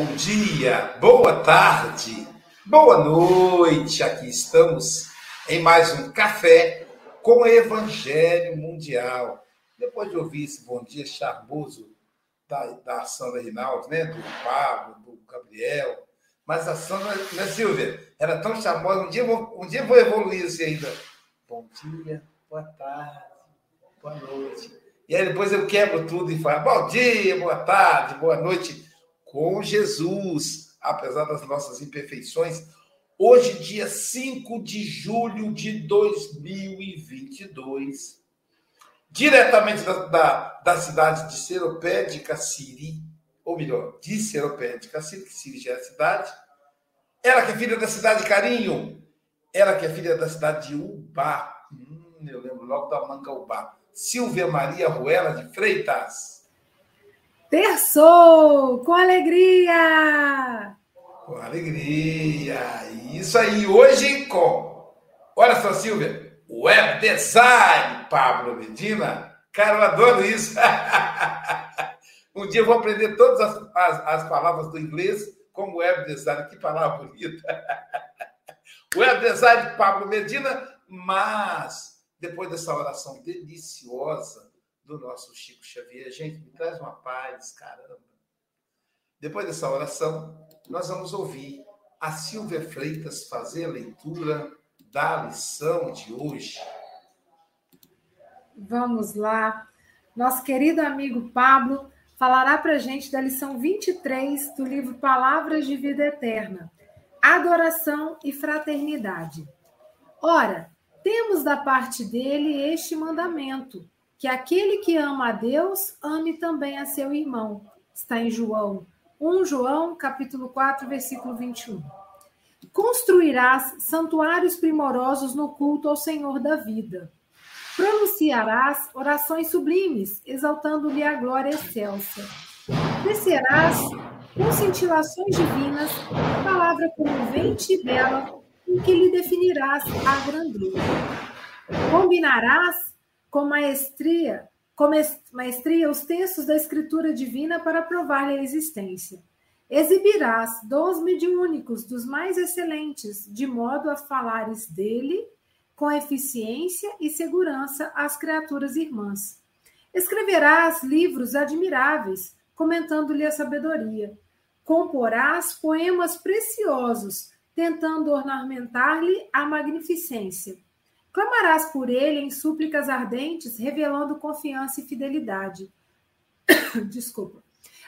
Bom dia, boa tarde, boa noite. Aqui estamos em mais um café com Evangelho Mundial. Depois de ouvir esse bom dia charmoso da, da Sandra Rinaldi, né? do Pablo, do Gabriel, mas a Sandra, né, Silvia? Era tão charmosa. Um dia, vou, um dia vou evoluir isso ainda. Bom dia, boa tarde, boa noite. E aí depois eu quebro tudo e falo bom dia, boa tarde, boa noite com Jesus, apesar das nossas imperfeições. Hoje, dia 5 de julho de 2022, diretamente da, da, da cidade de Seropé de Cassiri, ou melhor, de Seropé de Cassiri, que Siri já é a cidade. Ela que é filha da cidade de Carinho, ela que é filha da cidade de Ubá, hum, eu lembro logo da Manga Ubá. Silvia Maria Ruela de Freitas. Terçou! Com alegria! Com alegria! Isso aí, hoje com. Olha só, Silvia, web design, Pablo Medina. Cara, eu adoro isso. um dia eu vou aprender todas as, as, as palavras do inglês como web design. Que palavra bonita! web design, Pablo Medina, mas depois dessa oração deliciosa, do nosso Chico Xavier. Gente, me traz uma paz, caramba. Depois dessa oração, nós vamos ouvir a Silvia Freitas fazer a leitura da lição de hoje. Vamos lá. Nosso querido amigo Pablo falará para a gente da lição 23 do livro Palavras de Vida Eterna, Adoração e Fraternidade. Ora, temos da parte dele este mandamento, que aquele que ama a Deus, ame também a seu irmão. Está em João 1 João, capítulo 4, versículo 21. Construirás santuários primorosos no culto ao Senhor da vida. Pronunciarás orações sublimes, exaltando-lhe a glória excelsa. Descerás com cintilações divinas, palavra comovente e bela, em que lhe definirás a grandeza. Combinarás com maestria com maestria os textos da Escritura Divina para provar-lhe a existência. Exibirás dons mediúnicos dos mais excelentes, de modo a falares dele com eficiência e segurança às criaturas irmãs. Escreverás livros admiráveis, comentando-lhe a sabedoria. Comporás poemas preciosos, tentando ornamentar-lhe a magnificência Clamarás por ele em súplicas ardentes, revelando confiança e fidelidade. Desculpa.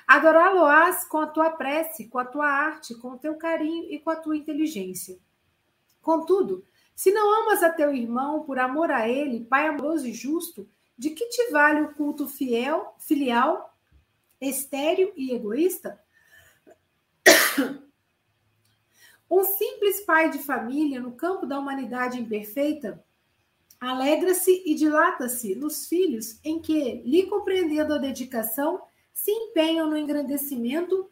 Adorá-lo-ás com a tua prece, com a tua arte, com o teu carinho e com a tua inteligência. Contudo, se não amas a teu irmão por amor a ele, Pai amoroso e justo, de que te vale o culto fiel, filial, estéril e egoísta? Um simples pai de família no campo da humanidade imperfeita Alegra-se e dilata-se nos filhos em que, lhe compreendendo a dedicação, se empenham no engrandecimento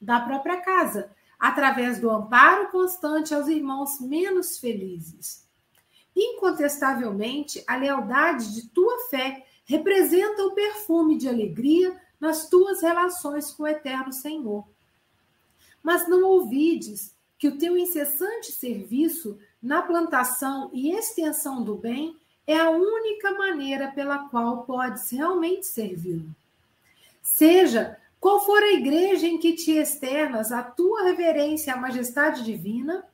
da própria casa, através do amparo constante aos irmãos menos felizes. Incontestavelmente, a lealdade de tua fé representa o perfume de alegria nas tuas relações com o eterno Senhor. Mas não ouvides que o teu incessante serviço na plantação e extensão do bem é a única maneira pela qual podes realmente servi-lo. Seja qual for a igreja em que te externas a tua reverência à majestade divina,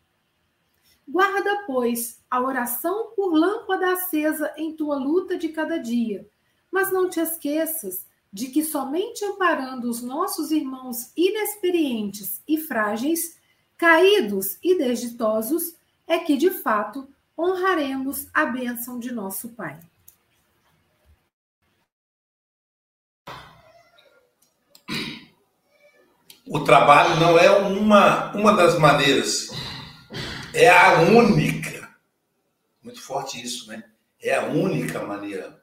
guarda, pois, a oração por lâmpada acesa em tua luta de cada dia, mas não te esqueças de que somente amparando os nossos irmãos inexperientes e frágeis, caídos e desditosos, é que, de fato, honraremos a bênção de nosso Pai. O trabalho não é uma, uma das maneiras, é a única. Muito forte isso, né? É a única maneira.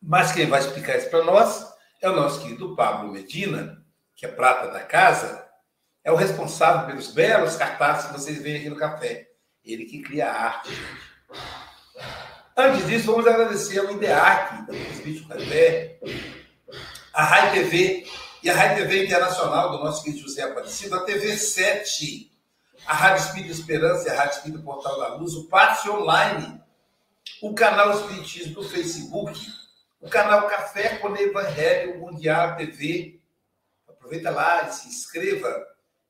Mas quem vai explicar isso para nós é o nosso querido Pablo Medina, que é prata da casa, é o responsável pelos belos cartazes que vocês veem aqui no café. Ele que cria a arte, Antes disso, vamos agradecer ao IDEAC, do Presbítero Café, a Rai TV e a Rai TV Internacional do nosso querido José Aparecido, a TV 7, a Rádio Espírito Esperança e a Rádio Espírito Portal da Luz, o Passe Online, o canal Espiritismo do Facebook, o canal Café com Evangelho Mundial TV. Aproveita lá e se inscreva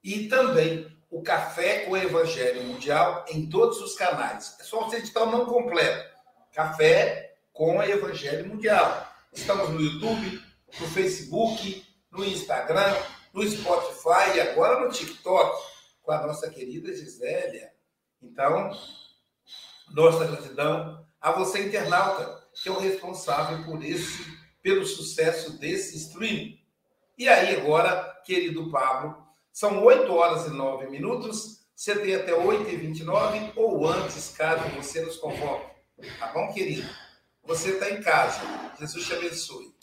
e também o Café com o Evangelho Mundial em todos os canais. É só você editar o nome completo. Café com o Evangelho Mundial. Estamos no YouTube, no Facebook, no Instagram, no Spotify e agora no TikTok com a nossa querida Gisélia. Então, nossa gratidão a você, internauta, que é o responsável por esse, pelo sucesso desse stream. E aí, agora, querido Pablo, são 8 horas e 9 minutos. Você tem até 8 e 29 ou antes, caso você nos convoque. Tá bom, querido? Você está em casa. Jesus te abençoe.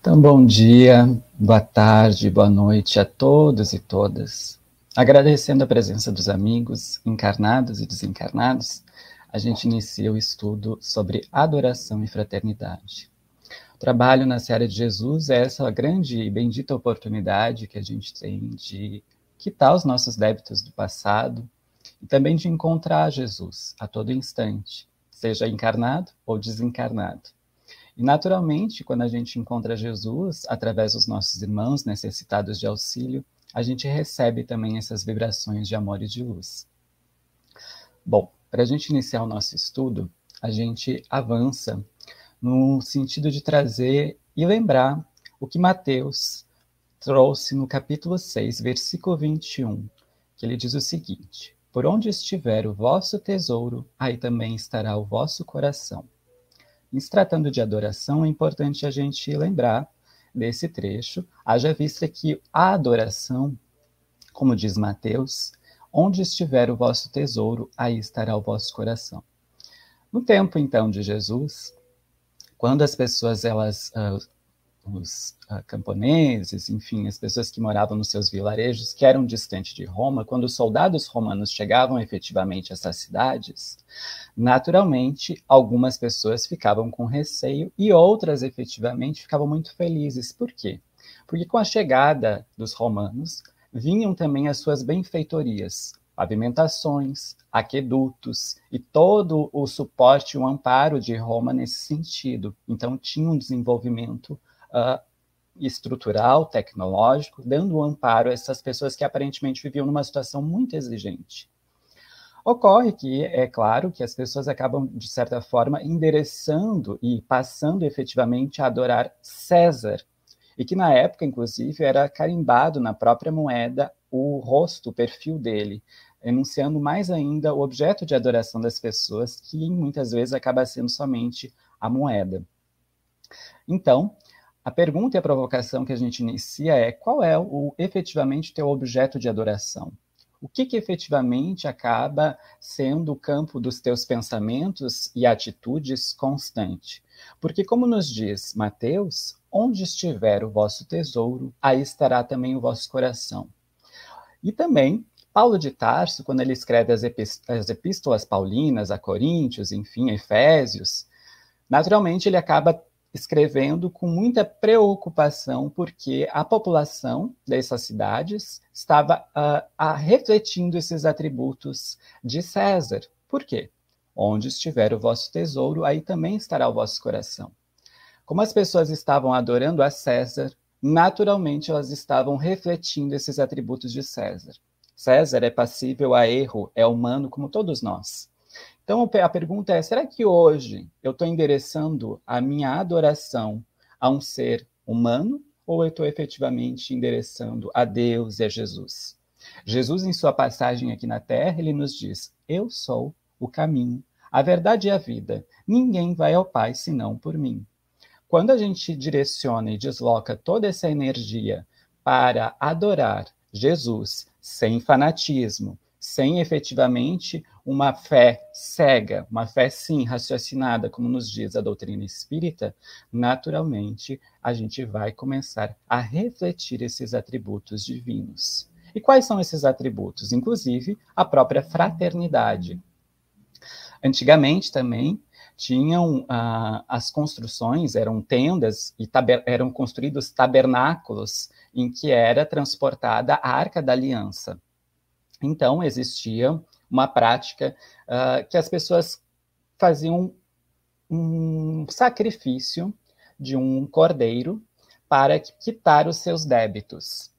Então, bom dia, boa tarde, boa noite a todos e todas. Agradecendo a presença dos amigos encarnados e desencarnados, a gente inicia o estudo sobre adoração e fraternidade trabalho na Seara de Jesus é essa grande e bendita oportunidade que a gente tem de quitar os nossos débitos do passado e também de encontrar Jesus a todo instante, seja encarnado ou desencarnado. E, naturalmente, quando a gente encontra Jesus, através dos nossos irmãos necessitados de auxílio, a gente recebe também essas vibrações de amor e de luz. Bom, para a gente iniciar o nosso estudo, a gente avança no sentido de trazer e lembrar o que Mateus trouxe no capítulo 6, versículo 21, que ele diz o seguinte: Por onde estiver o vosso tesouro, aí também estará o vosso coração. Em se tratando de adoração, é importante a gente lembrar desse trecho, haja vista que a adoração, como diz Mateus, onde estiver o vosso tesouro, aí estará o vosso coração. No tempo então de Jesus, quando as pessoas elas uh, os uh, camponeses, enfim, as pessoas que moravam nos seus vilarejos, que eram distantes de Roma, quando os soldados romanos chegavam efetivamente a essas cidades, naturalmente, algumas pessoas ficavam com receio e outras efetivamente ficavam muito felizes. Por quê? Porque com a chegada dos romanos, vinham também as suas benfeitorias, pavimentações, aquedutos e todo o suporte o amparo de Roma nesse sentido. Então, tinha um desenvolvimento uh, estrutural, tecnológico, dando amparo a essas pessoas que aparentemente viviam numa situação muito exigente. Ocorre que, é claro, que as pessoas acabam, de certa forma, endereçando e passando efetivamente a adorar César, e que na época, inclusive, era carimbado na própria moeda o rosto, o perfil dele, enunciando mais ainda o objeto de adoração das pessoas, que muitas vezes acaba sendo somente a moeda. Então, a pergunta e a provocação que a gente inicia é qual é o efetivamente teu objeto de adoração? O que, que efetivamente acaba sendo o campo dos teus pensamentos e atitudes constante? Porque, como nos diz Mateus, onde estiver o vosso tesouro, aí estará também o vosso coração. E também, Paulo de Tarso, quando ele escreve as, as epístolas paulinas a Coríntios, enfim, a Efésios, naturalmente ele acaba escrevendo com muita preocupação, porque a população dessas cidades estava uh, refletindo esses atributos de César. Por quê? Onde estiver o vosso tesouro, aí também estará o vosso coração. Como as pessoas estavam adorando a César, naturalmente elas estavam refletindo esses atributos de César. César é passível a erro, é humano como todos nós. Então a pergunta é: será que hoje eu estou endereçando a minha adoração a um ser humano ou eu estou efetivamente endereçando a Deus e a Jesus? Jesus, em sua passagem aqui na Terra, ele nos diz: Eu sou o caminho, a verdade e a vida. Ninguém vai ao Pai senão por mim. Quando a gente direciona e desloca toda essa energia para adorar Jesus sem fanatismo, sem efetivamente uma fé cega, uma fé sim raciocinada, como nos diz a doutrina espírita, naturalmente a gente vai começar a refletir esses atributos divinos. E quais são esses atributos? Inclusive a própria fraternidade. Antigamente também tinham ah, as construções, eram tendas e eram construídos tabernáculos em que era transportada a Arca da Aliança. Então, existia uma prática uh, que as pessoas faziam um sacrifício de um cordeiro para quitar os seus débitos.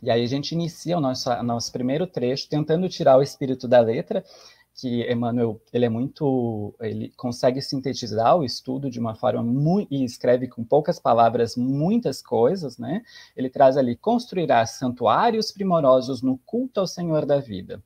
E aí a gente inicia o nosso, nosso primeiro trecho tentando tirar o espírito da letra que Emmanuel ele é muito ele consegue sintetizar o estudo de uma forma muito e escreve com poucas palavras muitas coisas, né? Ele traz ali construirá santuários primorosos no culto ao Senhor da vida.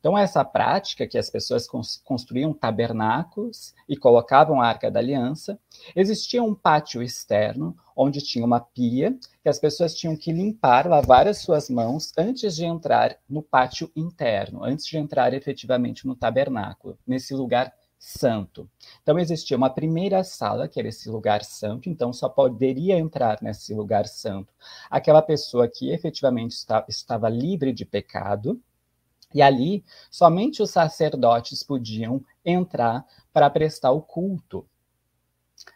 Então, essa prática que as pessoas construíam tabernáculos e colocavam a arca da aliança, existia um pátio externo, onde tinha uma pia, que as pessoas tinham que limpar, lavar as suas mãos antes de entrar no pátio interno, antes de entrar efetivamente no tabernáculo, nesse lugar santo. Então existia uma primeira sala, que era esse lugar santo, então só poderia entrar nesse lugar santo aquela pessoa que efetivamente estava livre de pecado, e ali, somente os sacerdotes podiam entrar para prestar o culto.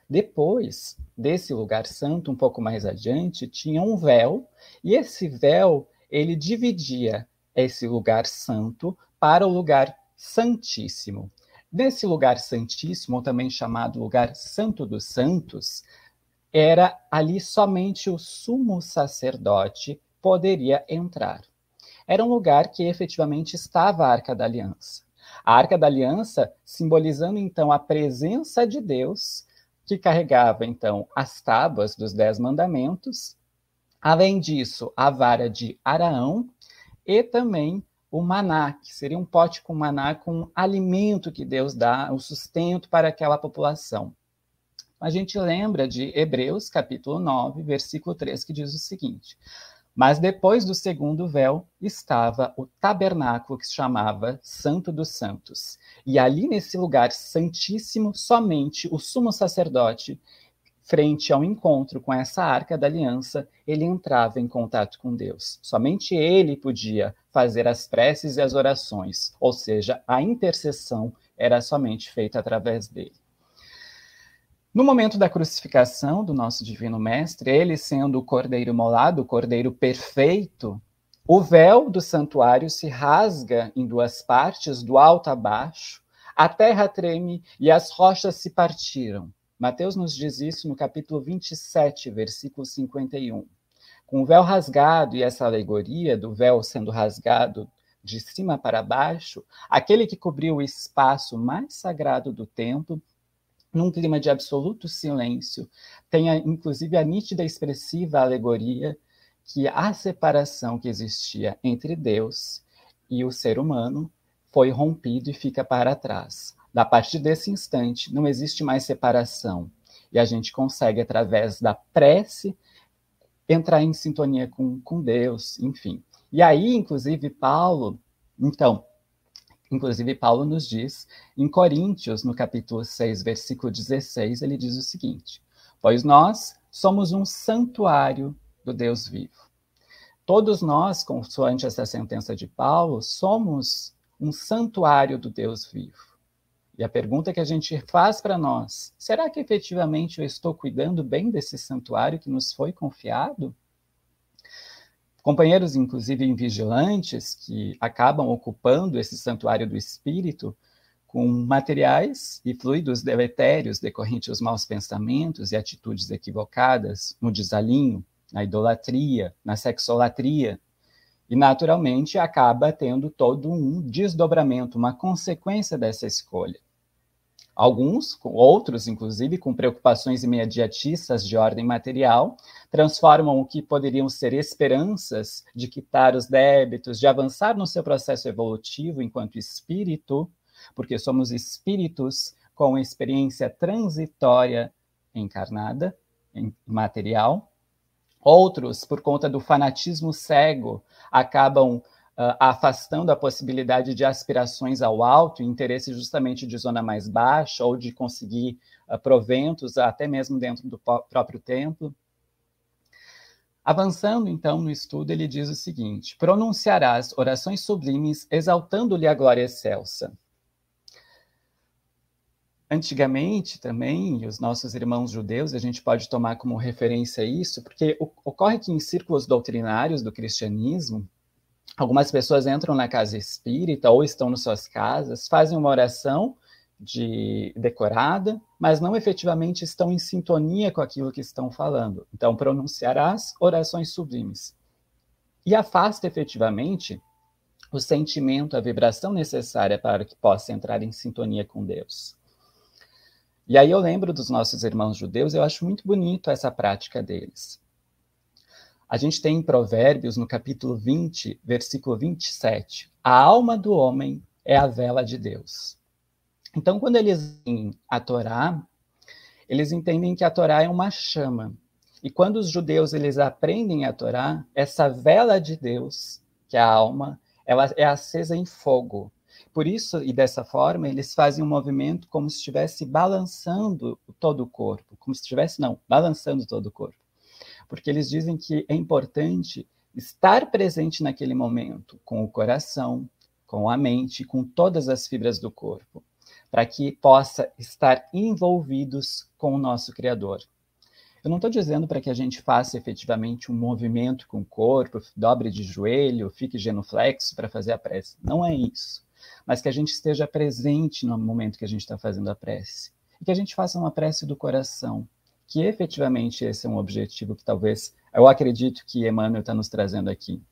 Depois desse lugar santo, um pouco mais adiante, tinha um véu, e esse véu, ele dividia esse lugar santo para o lugar santíssimo. nesse lugar santíssimo, também chamado lugar santo dos santos, era ali somente o sumo sacerdote poderia entrar. Era um lugar que efetivamente estava a Arca da Aliança. A Arca da Aliança simbolizando então a presença de Deus, que carregava então as tábuas dos Dez Mandamentos, além disso, a vara de Araão e também o maná, que seria um pote com maná com alimento que Deus dá, o sustento para aquela população. A gente lembra de Hebreus, capítulo 9, versículo 3, que diz o seguinte: Mas depois do segundo véu estava o tabernáculo que se chamava Santo dos Santos. E ali nesse lugar santíssimo, somente o sumo sacerdote frente ao encontro com essa arca da aliança, ele entrava em contato com Deus. Somente ele podia fazer as preces e as orações, ou seja, a intercessão era somente feita através dele. No momento da crucificação do nosso Divino Mestre, ele sendo o cordeiro molado, o cordeiro perfeito, o véu do santuário se rasga em duas partes, do alto a baixo, a terra treme e as rochas se partiram. Mateus nos diz isso no capítulo 27, versículo 51. Com o véu rasgado e essa alegoria do véu sendo rasgado de cima para baixo, aquele que cobriu o espaço mais sagrado do templo, num clima de absoluto silêncio, tem inclusive a nítida expressiva alegoria que a separação que existia entre Deus e o ser humano foi rompido e fica para trás. A partir desse instante, não existe mais separação. E a gente consegue, através da prece, entrar em sintonia com, com Deus, enfim. E aí, inclusive, Paulo, então, inclusive, Paulo nos diz, em Coríntios, no capítulo 6, versículo 16, ele diz o seguinte: Pois nós somos um santuário do Deus vivo. Todos nós, consoante essa sentença de Paulo, somos um santuário do Deus vivo. E a pergunta que a gente faz para nós: será que efetivamente eu estou cuidando bem desse santuário que nos foi confiado? Companheiros, inclusive vigilantes, que acabam ocupando esse santuário do espírito com materiais e fluidos deletérios decorrentes dos maus pensamentos e atitudes equivocadas, no desalinho, na idolatria, na sexolatria, e, naturalmente, acaba tendo todo um desdobramento, uma consequência dessa escolha. Alguns, outros, inclusive, com preocupações imediatistas de ordem material, transformam o que poderiam ser esperanças de quitar os débitos, de avançar no seu processo evolutivo enquanto espírito, porque somos espíritos com experiência transitória encarnada, material, Outros, por conta do fanatismo cego, acabam afastando a possibilidade de aspirações ao alto, interesse justamente de zona mais baixa ou de conseguir uh, proventos até mesmo dentro do próprio templo. Avançando então no estudo, ele diz o seguinte: pronunciarás orações sublimes, exaltando-lhe a glória excelsa. Antigamente também, os nossos irmãos judeus, a gente pode tomar como referência isso, porque ocorre que em círculos doutrinários do cristianismo, algumas pessoas entram na casa espírita ou estão nas suas casas, fazem uma oração de decorada, mas não efetivamente estão em sintonia com aquilo que estão falando. Então, pronunciarás orações sublimes. E afasta efetivamente o sentimento, a vibração necessária para que possa entrar em sintonia com Deus. E aí eu lembro dos nossos irmãos judeus, eu acho muito bonito essa prática deles. A gente tem em Provérbios, no capítulo 20, versículo 27, a alma do homem é a vela de Deus. Então, quando eles vêm a Torá, eles entendem que a Torá é uma chama. E quando os judeus eles aprendem a Torá, essa vela de Deus, que é a alma, ela é acesa em fogo. Por isso, e dessa forma, eles fazem um movimento como se estivesse balançando todo o corpo, como se estivesse, não, balançando todo o corpo. Porque eles dizem que é importante estar presente naquele momento, com o coração, com a mente, com todas as fibras do corpo, para que possa estar envolvidos com o nosso Criador. Eu não estou dizendo para que a gente faça efetivamente um movimento com o corpo, dobre de joelho, fique genuflexo para fazer a prece. Não é isso mas que a gente esteja presente no momento que a gente está fazendo a prece. E que a gente faça uma prece do coração, que efetivamente esse é um objetivo que talvez, eu acredito que Emmanuel está nos trazendo aqui.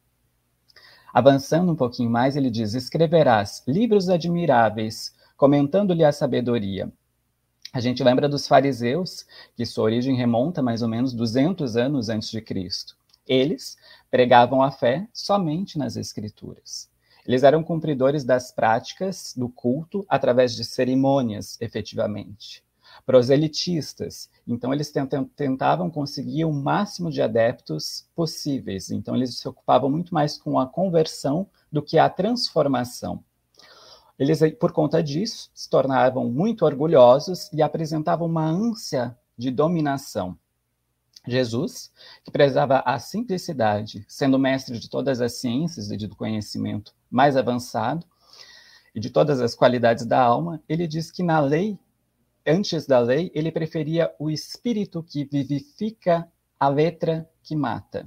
Avançando um pouquinho mais, ele diz: Escreverás livros admiráveis, comentando-lhe a sabedoria. A gente lembra dos fariseus, que sua origem remonta mais ou menos 200 anos antes de Cristo. Eles pregavam a fé somente nas Escrituras. Eles eram cumpridores das práticas do culto através de cerimônias, efetivamente. Proselitistas, então eles tentavam conseguir o máximo de adeptos possíveis. Então eles se ocupavam muito mais com a conversão do que a transformação. Eles, por conta disso, se tornavam muito orgulhosos e apresentavam uma ânsia de dominação. Jesus, que prezava a simplicidade, sendo mestre de todas as ciências e do conhecimento mais avançado e de todas as qualidades da alma, ele diz que na lei, antes da lei, ele preferia o espírito que vivifica a letra que mata.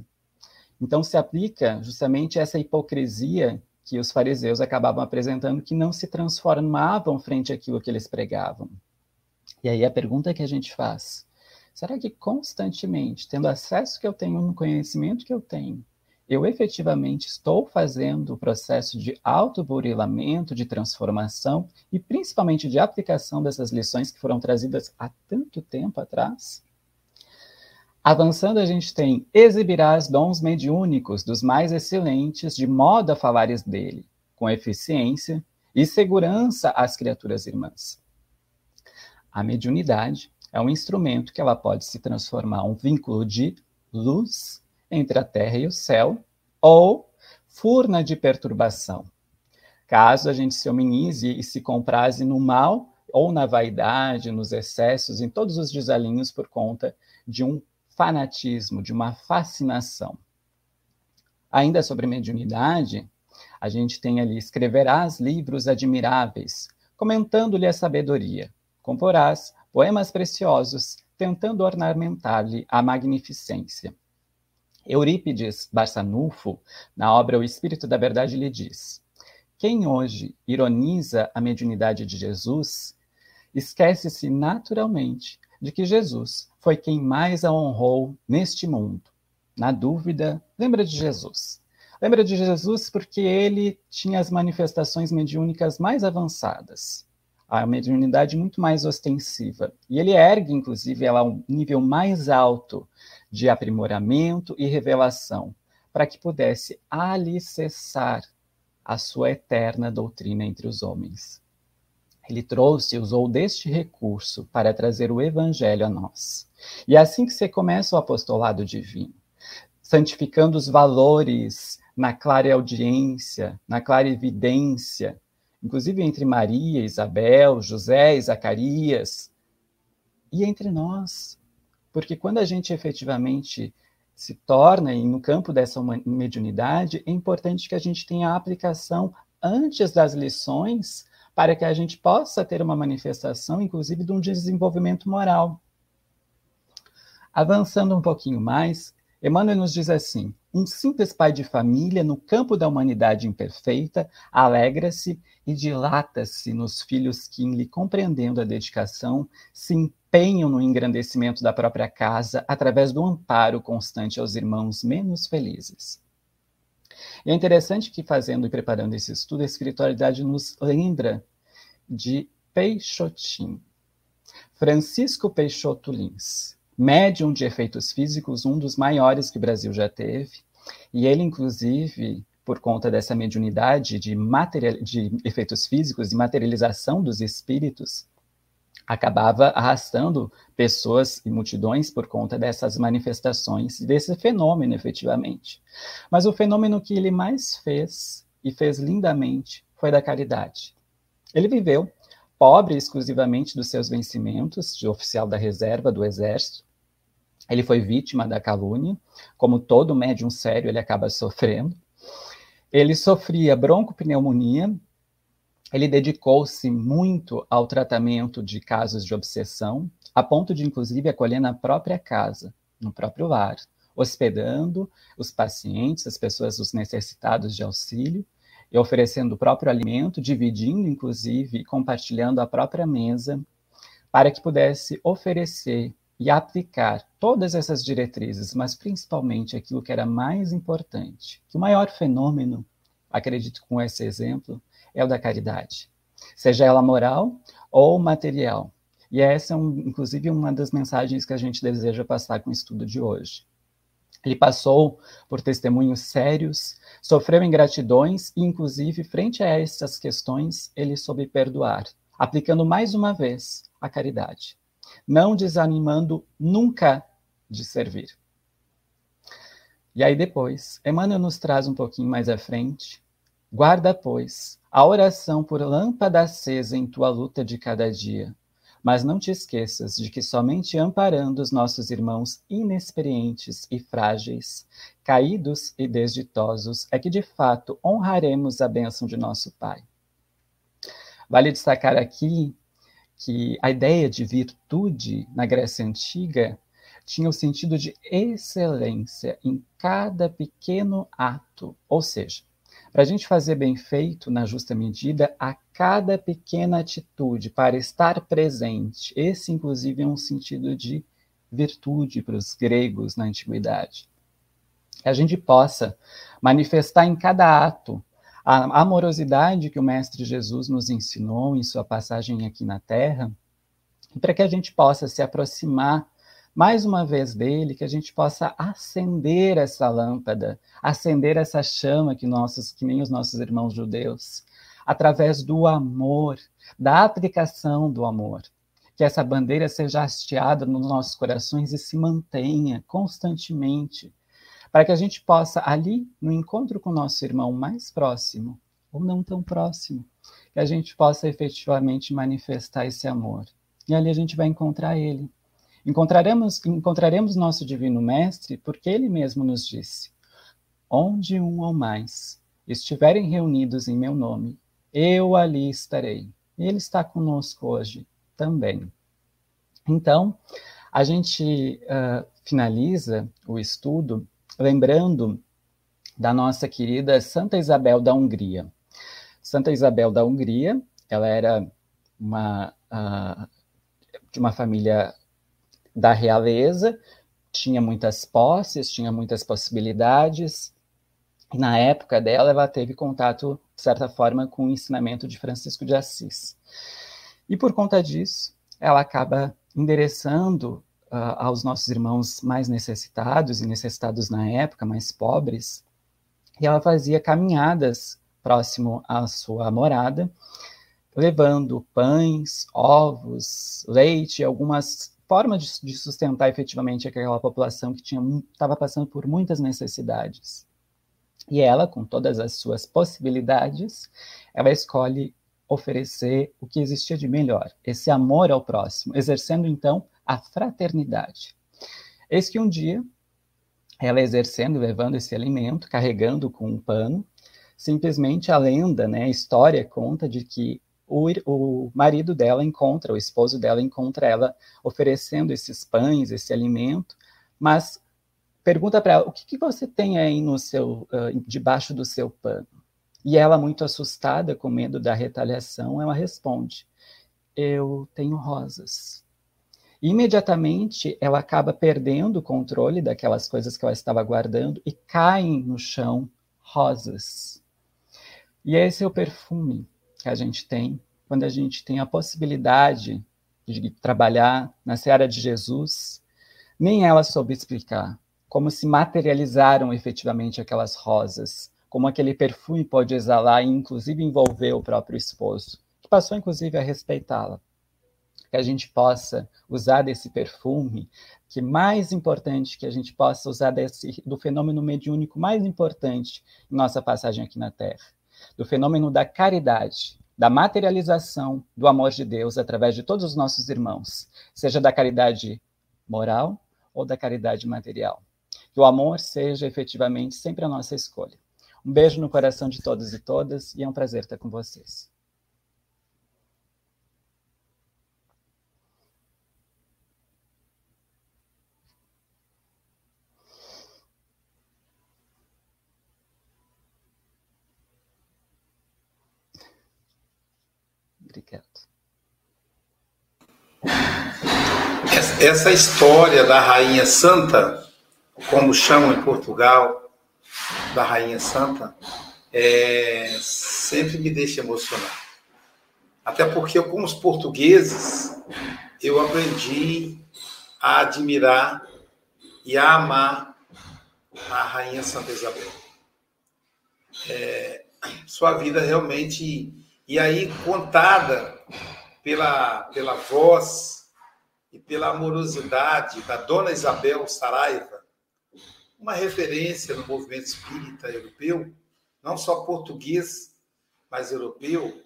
Então se aplica justamente essa hipocrisia que os fariseus acabavam apresentando, que não se transformavam frente àquilo que eles pregavam. E aí a pergunta que a gente faz: Será que constantemente, tendo acesso que eu tenho no conhecimento que eu tenho, eu efetivamente estou fazendo o processo de autoburilamento, de transformação e principalmente de aplicação dessas lições que foram trazidas há tanto tempo atrás? Avançando, a gente tem exibirás dons mediúnicos dos mais excelentes, de modo a falares dele, com eficiência e segurança às criaturas irmãs. A mediunidade é um instrumento que ela pode se transformar um vínculo de luz entre a terra e o céu, ou furna de perturbação. Caso a gente se hominize e se comprase no mal, ou na vaidade, nos excessos, em todos os desalinhos por conta de um fanatismo, de uma fascinação. Ainda sobre mediunidade, a gente tem ali: escreverás livros admiráveis, comentando-lhe a sabedoria, comporás poemas preciosos, tentando ornamentar-lhe a magnificência. Eurípides Barçanufo, na obra O Espírito da Verdade, lhe diz: Quem hoje ironiza a mediunidade de Jesus, esquece-se naturalmente de que Jesus foi quem mais a honrou neste mundo. Na dúvida, lembra de Jesus. Lembra de Jesus porque ele tinha as manifestações mediúnicas mais avançadas a mediunidade muito mais ostensiva. E ele ergue, inclusive, ela a um nível mais alto de aprimoramento e revelação, para que pudesse alicerçar a sua eterna doutrina entre os homens. Ele trouxe usou deste recurso para trazer o evangelho a nós. E é assim que se começa o apostolado divino, santificando os valores na clara audiência, na clara evidência, inclusive entre Maria, Isabel, José Zacarias, e entre nós. Porque quando a gente efetivamente se torna no campo dessa mediunidade, é importante que a gente tenha a aplicação antes das lições para que a gente possa ter uma manifestação, inclusive, de um desenvolvimento moral. Avançando um pouquinho mais, Emmanuel nos diz assim: um simples pai de família no campo da humanidade imperfeita alegra-se e dilata-se nos filhos que, lhe compreendendo a dedicação, se empenham no engrandecimento da própria casa através do amparo constante aos irmãos menos felizes. E é interessante que, fazendo e preparando esse estudo, a espiritualidade nos lembra de Peixotin, Francisco Peixoto Lins médium de efeitos físicos, um dos maiores que o Brasil já teve. E ele, inclusive, por conta dessa mediunidade de, material, de efeitos físicos e materialização dos espíritos, acabava arrastando pessoas e multidões por conta dessas manifestações, desse fenômeno, efetivamente. Mas o fenômeno que ele mais fez, e fez lindamente, foi da caridade. Ele viveu pobre exclusivamente dos seus vencimentos de oficial da reserva do exército, ele foi vítima da calúnia, como todo médium sério, ele acaba sofrendo. Ele sofria broncopneumonia, ele dedicou-se muito ao tratamento de casos de obsessão, a ponto de, inclusive, acolher na própria casa, no próprio lar, hospedando os pacientes, as pessoas, os necessitados de auxílio. e oferecendo o próprio alimento, dividindo, inclusive, e compartilhando a própria mesa, para que pudesse oferecer e aplicar todas essas diretrizes, mas principalmente aquilo que era mais importante, que o maior fenômeno, acredito com esse exemplo, é o da caridade, seja ela moral ou material. E essa é, um, inclusive, uma das mensagens que a gente deseja passar com o estudo de hoje. Ele passou por testemunhos sérios, sofreu ingratidões e, inclusive, frente a essas questões, ele soube perdoar, aplicando mais uma vez a caridade, não desanimando nunca de servir. E aí depois, Emmanuel nos traz um pouquinho mais à frente. Guarda, pois, a oração por lâmpada acesa em tua luta de cada dia, mas não te esqueças de que somente amparando os nossos irmãos inexperientes e frágeis, caídos e desditosos, é que de fato honraremos a bênção de nosso Pai. Vale destacar aqui que a ideia de virtude na Grécia Antiga tinha o sentido de excelência em cada pequeno ato, ou seja, para a gente fazer bem feito, na justa medida, a cada pequena atitude, para estar presente. Esse, inclusive, é um sentido de virtude para os gregos na antiguidade. Que a gente possa manifestar em cada ato a amorosidade que o Mestre Jesus nos ensinou em sua passagem aqui na Terra, para que a gente possa se aproximar mais uma vez dele, que a gente possa acender essa lâmpada, acender essa chama que nossos, que nem os nossos irmãos judeus, através do amor, da aplicação do amor. Que essa bandeira seja hasteada nos nossos corações e se mantenha constantemente, para que a gente possa, ali, no encontro com o nosso irmão mais próximo, ou não tão próximo, que a gente possa efetivamente manifestar esse amor. E ali a gente vai encontrar ele Encontraremos, encontraremos nosso Divino Mestre porque ele mesmo nos disse: Onde um ou mais estiverem reunidos em meu nome, eu ali estarei. Ele está conosco hoje também. Então, a gente uh, finaliza o estudo lembrando da nossa querida Santa Isabel da Hungria. Santa Isabel da Hungria, ela era uma, uh, de uma família da realeza, tinha muitas posses, tinha muitas possibilidades. Na época dela, ela teve contato, de certa forma, com o ensinamento de Francisco de Assis. E por conta disso, ela acaba endereçando uh, aos nossos irmãos mais necessitados e necessitados na época, mais pobres, e ela fazia caminhadas próximo à sua morada, levando pães, ovos, leite, algumas forma de, de sustentar efetivamente aquela população que estava passando por muitas necessidades. E ela, com todas as suas possibilidades, ela escolhe oferecer o que existia de melhor, esse amor ao próximo, exercendo então a fraternidade. Eis que um dia, ela exercendo, levando esse alimento, carregando com um pano, simplesmente a lenda, né, a história conta de que o, o marido dela encontra, o esposo dela encontra ela oferecendo esses pães, esse alimento, mas pergunta para ela: o que, que, você tem aí no seu, uh, debaixo do seu pano? E ela, muito assustada, com medo da retaliação, ela responde: Eu tenho rosas. Imediatamente, ela acaba perdendo o controle daquelas coisas que ela estava guardando e caem no chão rosas. E esse é o perfume que a gente tem quando a gente tem a possibilidade de trabalhar na seara de Jesus, nem ela soube explicar como se materializaram efetivamente aquelas rosas, como aquele perfume pode exalar e inclusive envolver o próprio esposo, que passou inclusive a respeitá-la. Que a gente possa usar desse perfume, que mais importante que a gente possa usar desse, do fenômeno mediúnico mais importante em nossa passagem aqui na Terra, do fenômeno da caridade, da materialização do amor de Deus através de todos os nossos irmãos, seja da caridade moral ou da caridade material. Que o amor seja efetivamente sempre a nossa escolha. Um beijo no coração de todos e todas e é um prazer estar com vocês. Obrigado. Essa história da Rainha Santa, como chamam em Portugal, da Rainha Santa, é, sempre me deixa emocionado. Até porque, eu, como os portugueses, eu aprendi a admirar e a amar a Rainha Santa Isabel. É, sua vida realmente, e aí contada pela, pela voz e pela amorosidade da Dona Isabel Saraiva, uma referência no movimento espírita europeu, não só português, mas europeu,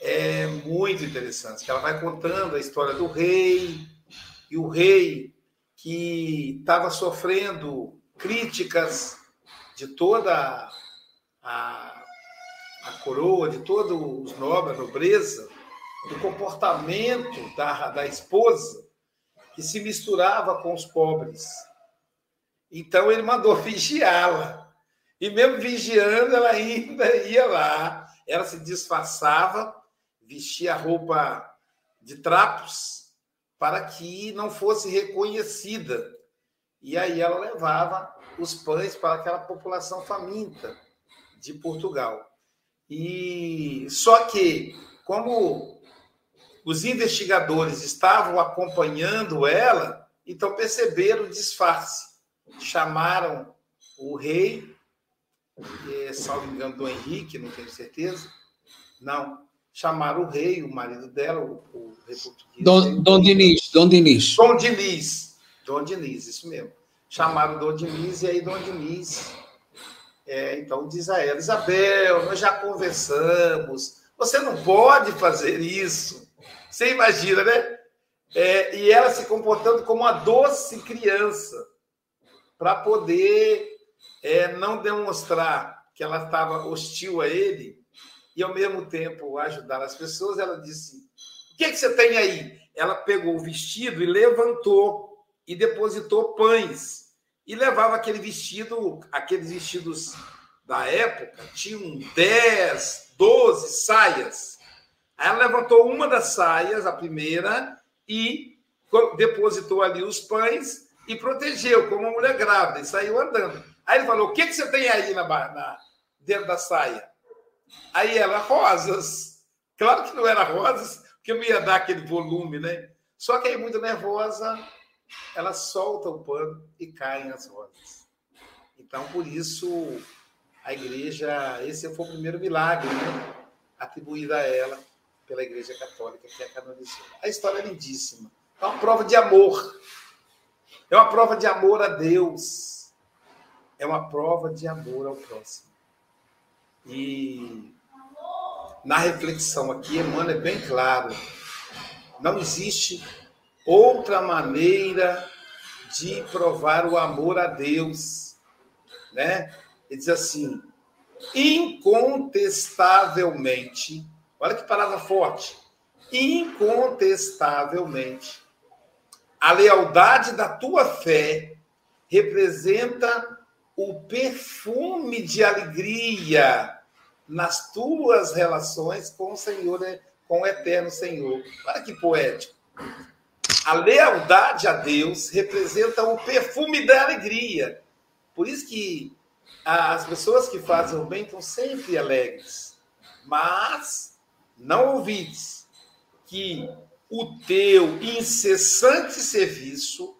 é muito interessante. Ela vai contando a história do rei, e o rei que estava sofrendo críticas de toda a, a coroa, de todos os nobres, a nobreza, do comportamento da, da esposa, que se misturava com os pobres. Então ele mandou vigiá-la. E mesmo vigiando, ela ainda ia lá. Ela se disfarçava, vestia roupa de trapos, para que não fosse reconhecida. E aí ela levava os pães para aquela população faminta de Portugal. E só que, como os investigadores estavam acompanhando ela, então perceberam o disfarce. Chamaram o rei, é, salvo engano, do Henrique, não tenho certeza. Não, chamaram o rei, o marido dela, o, o rei português. Dom, Dom Diniz, Dom Diniz. Dom Diniz, Dom Diniz, isso mesmo. Chamaram Dom Diniz, e aí Dom Diniz é, então diz a ela, Isabel, nós já conversamos, você não pode fazer isso. Você imagina, né? É, e ela se comportando como uma doce criança, para poder é, não demonstrar que ela estava hostil a ele e, ao mesmo tempo, ajudar as pessoas. Ela disse: O que, que você tem aí? Ela pegou o vestido e levantou e depositou pães e levava aquele vestido, aqueles vestidos da época, tinham 10, 12 saias. Aí ela levantou uma das saias, a primeira, e depositou ali os pães e protegeu, como uma mulher grávida, e saiu andando. Aí ele falou: O que, que você tem aí na, na, dentro da saia? Aí ela, rosas. Claro que não era rosas, porque eu ia dar aquele volume, né? Só que aí, muito nervosa, ela solta o pano e caem as rosas. Então, por isso, a igreja, esse foi o primeiro milagre né? atribuído a ela pela Igreja Católica, que a canonizou. A história é lindíssima. É uma prova de amor. É uma prova de amor a Deus. É uma prova de amor ao próximo. E na reflexão aqui, Emmanuel é bem claro. Não existe outra maneira de provar o amor a Deus, né? Ele diz assim: incontestavelmente, olha que palavra forte, incontestavelmente, a lealdade da tua fé representa o perfume de alegria nas tuas relações com o Senhor, né? com o eterno Senhor. Olha que poético. A lealdade a Deus representa o perfume da alegria. Por isso que as pessoas que fazem o bem estão sempre alegres. Mas não ouvides que o teu incessante serviço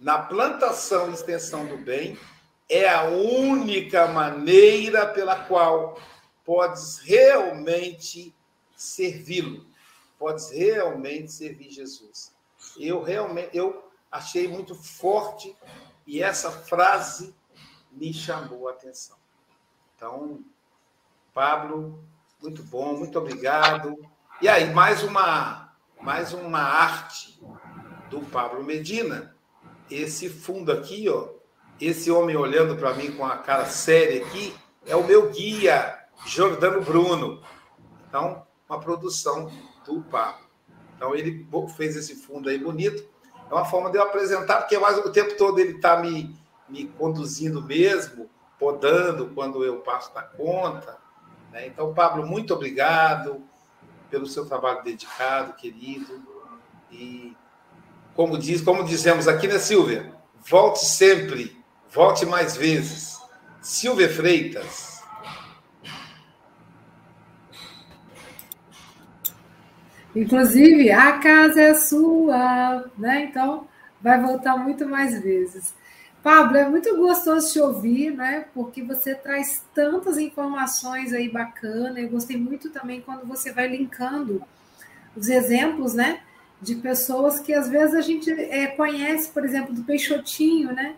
na plantação e extensão do bem é a única maneira pela qual podes realmente servi-lo, podes realmente servir Jesus eu realmente eu achei muito forte e essa frase me chamou a atenção. Então, Pablo, muito bom, muito obrigado. E aí, mais uma, mais uma arte do Pablo Medina. Esse fundo aqui, ó, esse homem olhando para mim com a cara séria aqui, é o meu guia, Jordano Bruno. Então, uma produção do Pablo. Então, ele fez esse fundo aí bonito. É uma forma de eu apresentar, porque mais o tempo todo ele está me, me conduzindo mesmo, podando quando eu passo da conta. Né? Então, Pablo, muito obrigado. pelo seu trabalho dedicado, querido. E como diz, como dizemos aqui, né, Silvia? Volte sempre, volte mais vezes. Silvia Freitas. Inclusive, a casa é sua, né? Então, vai voltar muito mais vezes. Pablo, é muito gostoso te ouvir, né? Porque você traz tantas informações aí bacanas. Eu gostei muito também quando você vai linkando os exemplos, né? De pessoas que às vezes a gente é, conhece, por exemplo, do Peixotinho, né?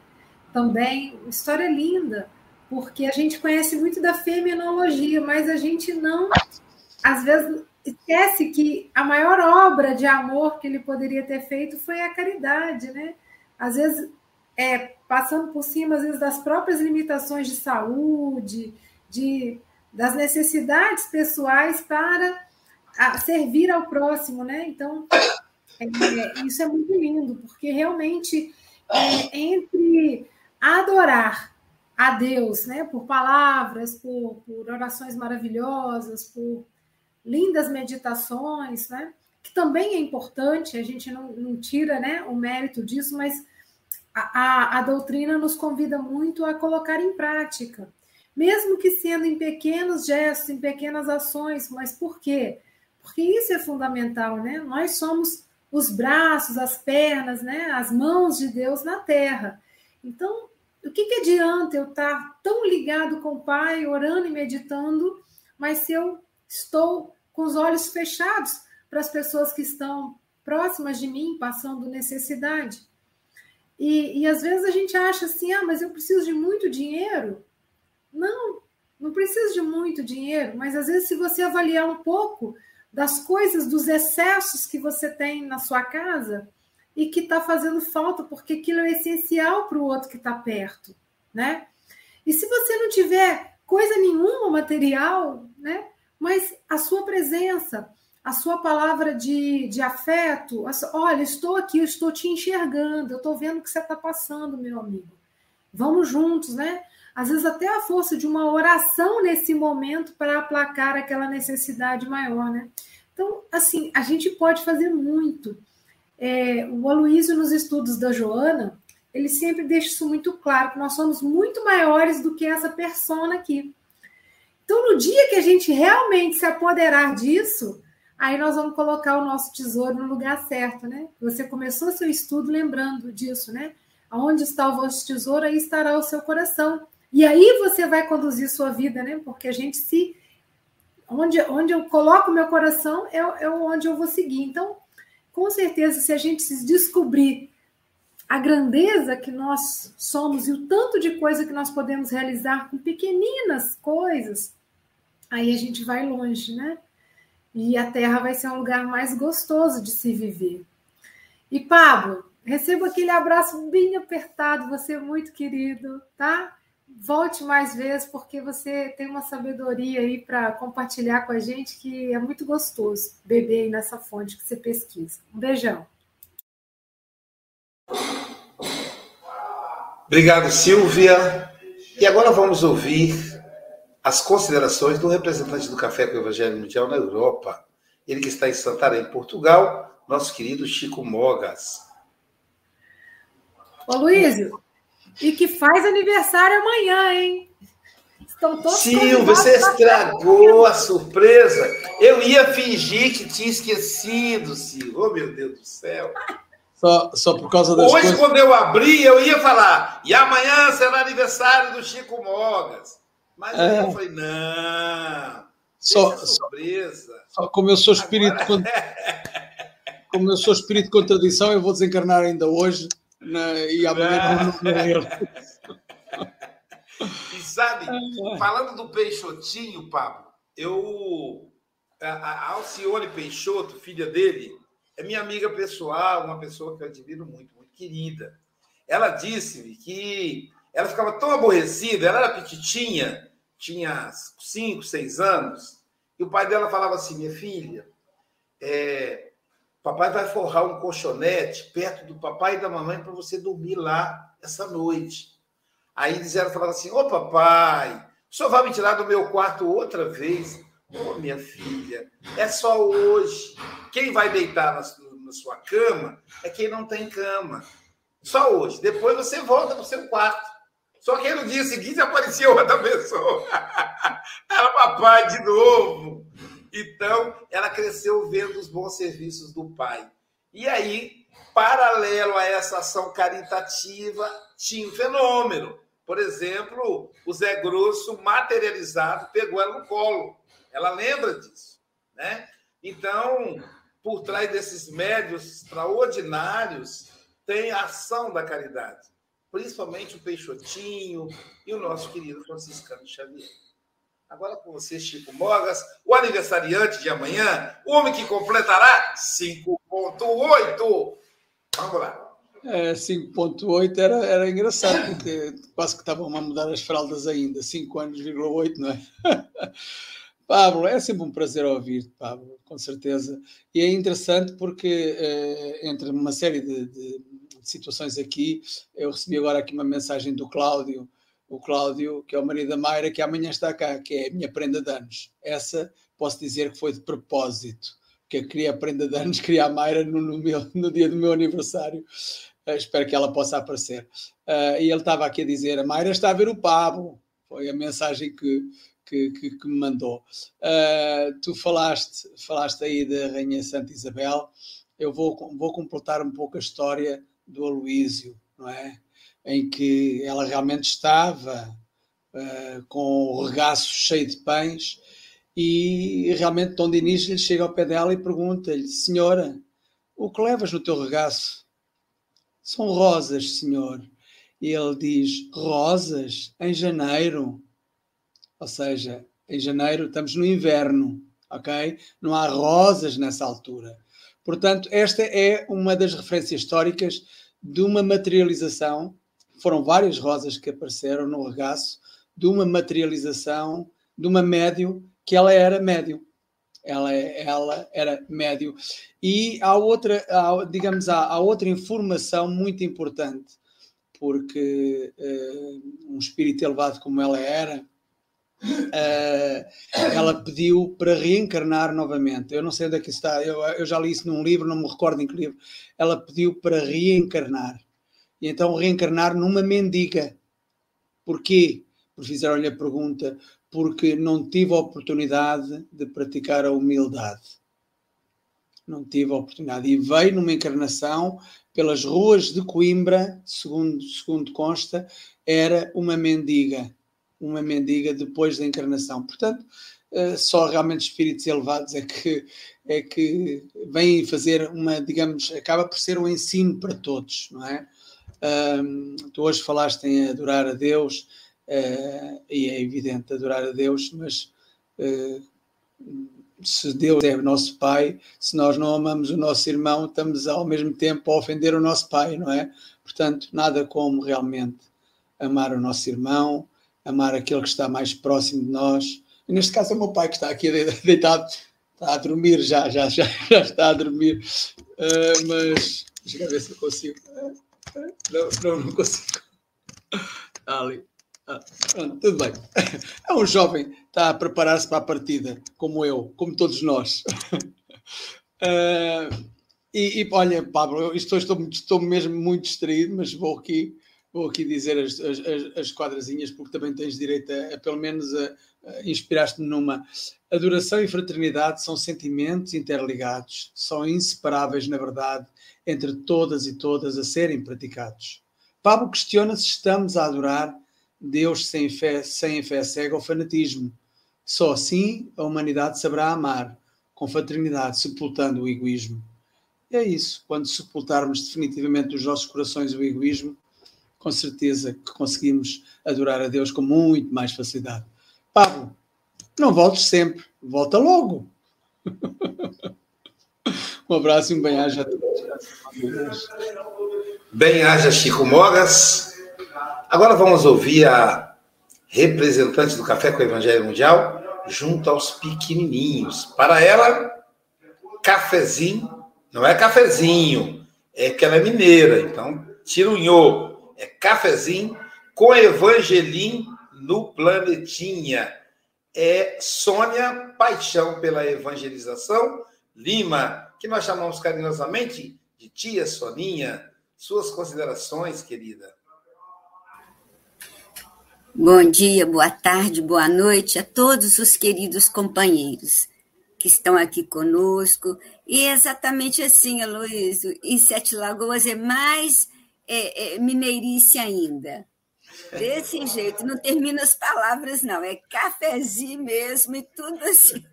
Também, história linda, porque a gente conhece muito da feminologia, mas a gente não, às vezes, esquece que a maior obra de amor que ele poderia ter feito foi a caridade, né? Às vezes é, passando por cima, às vezes, das próprias limitações de saúde, de, das necessidades pessoais para a, servir ao próximo, né? Então, é, isso é muito lindo, porque realmente é, entre adorar a Deus, né, por palavras, por, por orações maravilhosas, por lindas meditações, né, que também é importante, a gente não, não tira né, o mérito disso, mas a, a, doutrina nos convida muito a colocar em prática, mesmo que sendo em pequenos gestos, em pequenas ações, mas por quê? Porque isso é fundamental, né? Nós somos os braços, as pernas, né? As mãos de Deus na terra. Então, o que, que adianta eu estar tão ligado com o Pai, orando e meditando, mas se eu estou com os olhos fechados para as pessoas que estão próximas de mim, passando necessidade? E, e às vezes a gente acha assim, ah, mas eu preciso de muito dinheiro. Não, não precisa de muito dinheiro, mas às vezes se você avaliar um pouco das coisas, dos excessos que você tem na sua casa e que está fazendo falta, porque aquilo é essencial para o outro que está perto, né? E se você não tiver coisa nenhuma material, né? Mas a sua presença, a sua palavra de, de afeto, olha, estou aqui, eu estou te enxergando, eu estou vendo o que você está passando, meu amigo. Vamos juntos, né? Às vezes até a força de uma oração nesse momento para aplacar aquela necessidade maior, né? Então, assim, a gente pode fazer muito. É, o Aloysio, nos estudos da Joana, ele sempre deixa isso muito claro, que nós somos muito maiores do que essa persona aqui. Então, no dia que a gente realmente se apoderar disso, aí nós vamos colocar o nosso tesouro no lugar certo, né? Você começou seu estudo lembrando disso, né? Aonde está o vosso tesouro, aí estará o seu coração. E aí você vai conduzir sua vida, né? Porque a gente se. Onde, onde eu coloco meu coração é, é onde eu vou seguir. Então, com certeza, se a gente se descobrir a grandeza que nós somos e o tanto de coisa que nós podemos realizar com pequeninas coisas, aí a gente vai longe, né? e a Terra vai ser um lugar mais gostoso de se viver. E Pablo, receba aquele abraço bem apertado, você é muito querido, tá? Volte mais vezes, porque você tem uma sabedoria aí para compartilhar com a gente que é muito gostoso beber aí nessa fonte que você pesquisa. Um beijão. Obrigado, Silvia. E agora vamos ouvir as considerações do representante do Café com o Evangelho Mundial na Europa, ele que está em Santarém, Portugal, nosso querido Chico Mogas. Ô Luísio, e que faz aniversário amanhã, hein? Estão todos Sil, você estragou a surpresa. Eu ia fingir que tinha esquecido, Sil. Oh, meu Deus do céu. Só, só por causa das Hoje, coisas... quando eu abri, eu ia falar, e amanhã será aniversário do Chico Mogas. Mas é. eu falei, não. Só, surpresa. Só, como eu sou espírito Agora... como eu sou espírito de contradição, eu vou desencarnar ainda hoje né, e amanhã não, não E sabe, falando do Peixotinho, Pablo, eu a Alcione Peixoto, filha dele, é minha amiga pessoal, uma pessoa que eu admiro muito, muito querida. Ela disse-me que ela ficava tão aborrecida, ela era petitinha, tinha cinco, seis anos, e o pai dela falava assim: minha filha, é, papai vai forrar um colchonete perto do papai e da mamãe para você dormir lá essa noite. Aí eles ela falava assim: Ô papai, o senhor vai me tirar do meu quarto outra vez? Ô, oh, minha filha, é só hoje. Quem vai deitar na, na sua cama é quem não tem cama. Só hoje. Depois você volta para o seu quarto. Só que no dia seguinte aparecia outra pessoa. Era papai de novo. Então, ela cresceu vendo os bons serviços do pai. E aí, paralelo a essa ação caritativa, tinha um fenômeno. Por exemplo, o Zé Grosso, materializado, pegou ela no colo. Ela lembra disso. Né? Então, por trás desses médios extraordinários, tem a ação da caridade. Principalmente o Peixotinho e o nosso querido Franciscano Xavier. Agora com você, Chico Mogas, o aniversariante de amanhã, o homem que completará 5.8. Vamos lá. É, 5.8 era, era engraçado, porque quase que estavam a mudar as fraldas ainda. 5 anos, 8, não é? Pablo, é sempre um prazer ouvir-te, Pablo, com certeza. E é interessante porque, eh, entre uma série de, de, situações aqui, eu recebi agora aqui uma mensagem do Cláudio, o Cláudio, que é o marido da Mayra, que amanhã está cá, que é a minha prenda de anos. Essa posso dizer que foi de propósito, que eu queria a prenda de anos, queria a Mayra no, no, meu, no dia do meu aniversário. Uh, espero que ela possa aparecer. Uh, e ele estava aqui a dizer: a Mayra está a ver o Pablo. Foi a mensagem que, que, que, que me mandou. Uh, tu falaste, falaste aí da Rainha Santa Isabel, eu vou, vou completar um pouco a história do Aloísio, não é? Em que ela realmente estava uh, com o regaço cheio de pães e realmente Dom Dinis lhe chega ao pé dela e pergunta-lhe, senhora, o que levas no teu regaço? São rosas, senhor. E ele diz, rosas? Em janeiro? Ou seja, em janeiro estamos no inverno, ok? Não há rosas nessa altura. Portanto, esta é uma das referências históricas de uma materialização. Foram várias rosas que apareceram no regaço, de uma materialização de uma médio que ela era médio. Ela, ela era médio. E há outra, há, digamos, há, há, outra informação muito importante, porque uh, um espírito elevado como ela era, Uh, ela pediu para reencarnar novamente. Eu não sei onde é que está, eu, eu, já li isso num livro, não me recordo em que livro. Ela pediu para reencarnar. E então reencarnar numa mendiga. Porquê? Porque fizeram-lhe a pergunta, porque não tive a oportunidade de praticar a humildade. Não tive a oportunidade. E veio numa encarnação pelas ruas de Coimbra, segundo, segundo consta, era uma mendiga uma mendiga depois da encarnação. Portanto, eh, só realmente espíritos elevados é que, é que vêm fazer uma, digamos, acaba por ser um ensino para todos, não é? Tu hoje falaste em adorar a Deus, uh, e é evidente adorar a Deus, mas uh, se Deus é o nosso Pai, se nós não amamos o nosso irmão, estamos ao mesmo tempo a ofender o nosso Pai, não é? Portanto, nada como realmente amar o nosso irmão, amar aquele que está mais próximo de nós. Neste caso é o meu pai que está aqui deitado, está a dormir, já, já, já, já está a dormir. Uh, mas deixa eu ver se eu consigo. Não, não, não consigo. Está ali. Ah, pronto, tudo bem. É um jovem, está a preparar-se para a partida, como eu, como todos nós. Uh, e, e, olha, Pablo, estou, estou, estou mesmo muito distraído, mas vou aqui vou aqui dizer as, as, as quadrazinhas, porque também tens direito a, a pelo menos, a, a inspiraste-me numa. Adoração e fraternidade são sentimentos interligados, são inseparáveis, na verdade, entre todas e todas a serem praticados. Pablo questiona se estamos a adorar Deus sem fé, sem fé cega ou fanatismo. Só assim a humanidade saberá amar, com fraternidade, sepultando o egoísmo. E é isso, quando sepultarmos definitivamente dos nossos corações o egoísmo, com certeza que conseguimos adorar a Deus com muito mais facilidade. Pablo, não voltes sempre, volta logo. um abraço e um bem-aja a todos. Bem-aja, Chico Mogas. Agora vamos ouvir a representante do Café com o Evangelho Mundial junto aos pequenininhos. Para ela, cafezinho, não é cafezinho, é que ela é mineira, então tira o nho é cafezinho com Evangelim no Planetinha. é Sônia Paixão pela Evangelização Lima, que nós chamamos carinhosamente de Tia Soninha. Suas considerações, querida. Bom dia, boa tarde, boa noite a todos os queridos companheiros que estão aqui conosco. E é exatamente assim, Aloysio, em Sete Lagoas é mais é, é, mineirice ainda. Desse jeito, não termina as palavras, não. É cafezinho mesmo e tudo assim.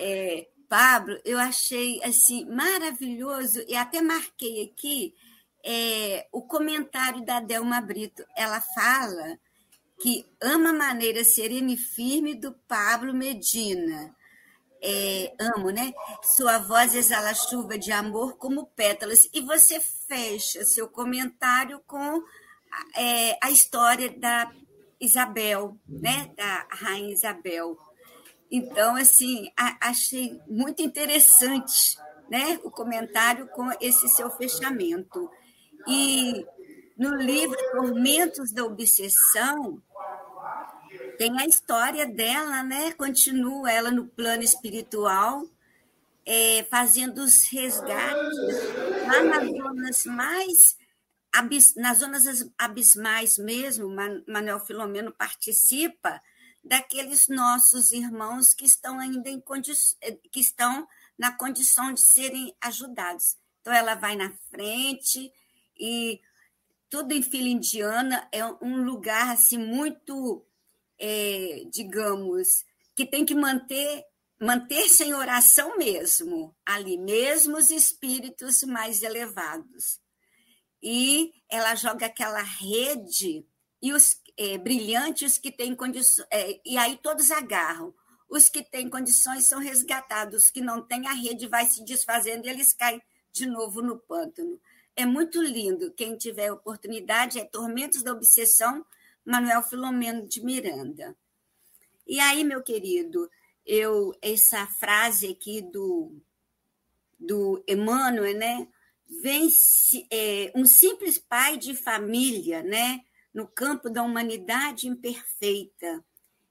É, Pablo, eu achei assim maravilhoso e até marquei aqui é, o comentário da Delma Brito. Ela fala que ama a maneira serena e firme do Pablo Medina. É, amo, né? Sua voz exala chuva de amor como pétalas. E você fecha seu comentário com é, a história da Isabel, né? Da Rainha Isabel. Então, assim, a, achei muito interessante né? o comentário com esse seu fechamento. E no livro Tormentos da Obsessão, tem a história dela, né? Continua ela no plano espiritual, é, fazendo os resgates lá nas zonas mais abis, nas zonas abismais mesmo. Manuel Filomeno participa daqueles nossos irmãos que estão ainda em que estão na condição de serem ajudados. Então ela vai na frente e tudo em fila indiana é um lugar assim muito é, digamos, que tem que manter manter-se em oração mesmo, ali, mesmo os espíritos mais elevados. E ela joga aquela rede e os é, brilhantes que têm condições, é, e aí todos agarram. Os que têm condições são resgatados, os que não têm, a rede vai se desfazendo e eles caem de novo no pântano. É muito lindo. Quem tiver oportunidade, é Tormentos da Obsessão, Manuel Filomeno de Miranda. E aí, meu querido, eu essa frase aqui do, do Emmanuel, né? Vem é, um simples pai de família, né? No campo da humanidade imperfeita.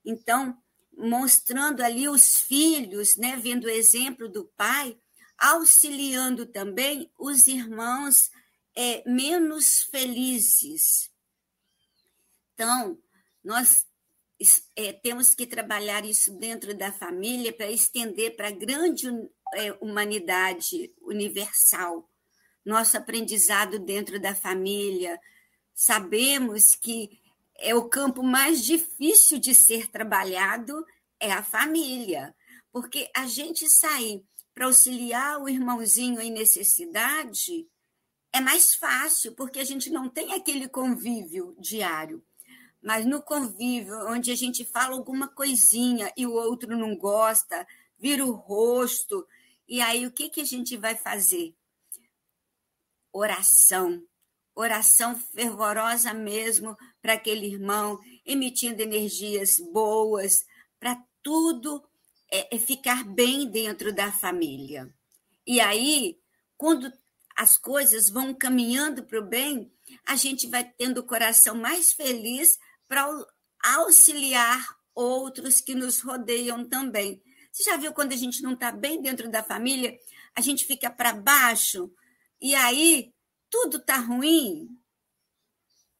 Então, mostrando ali os filhos, né? Vendo o exemplo do pai, auxiliando também os irmãos é, menos felizes, então, nós é, temos que trabalhar isso dentro da família para estender para a grande é, humanidade universal. Nosso aprendizado dentro da família. Sabemos que é o campo mais difícil de ser trabalhado é a família, porque a gente sair para auxiliar o irmãozinho em necessidade é mais fácil, porque a gente não tem aquele convívio diário. Mas no convívio, onde a gente fala alguma coisinha e o outro não gosta, vira o rosto, e aí o que, que a gente vai fazer? Oração. Oração fervorosa mesmo para aquele irmão, emitindo energias boas, para tudo é, é ficar bem dentro da família. E aí, quando as coisas vão caminhando para o bem, a gente vai tendo o coração mais feliz para auxiliar outros que nos rodeiam também. Você já viu quando a gente não está bem dentro da família, a gente fica para baixo e aí tudo está ruim?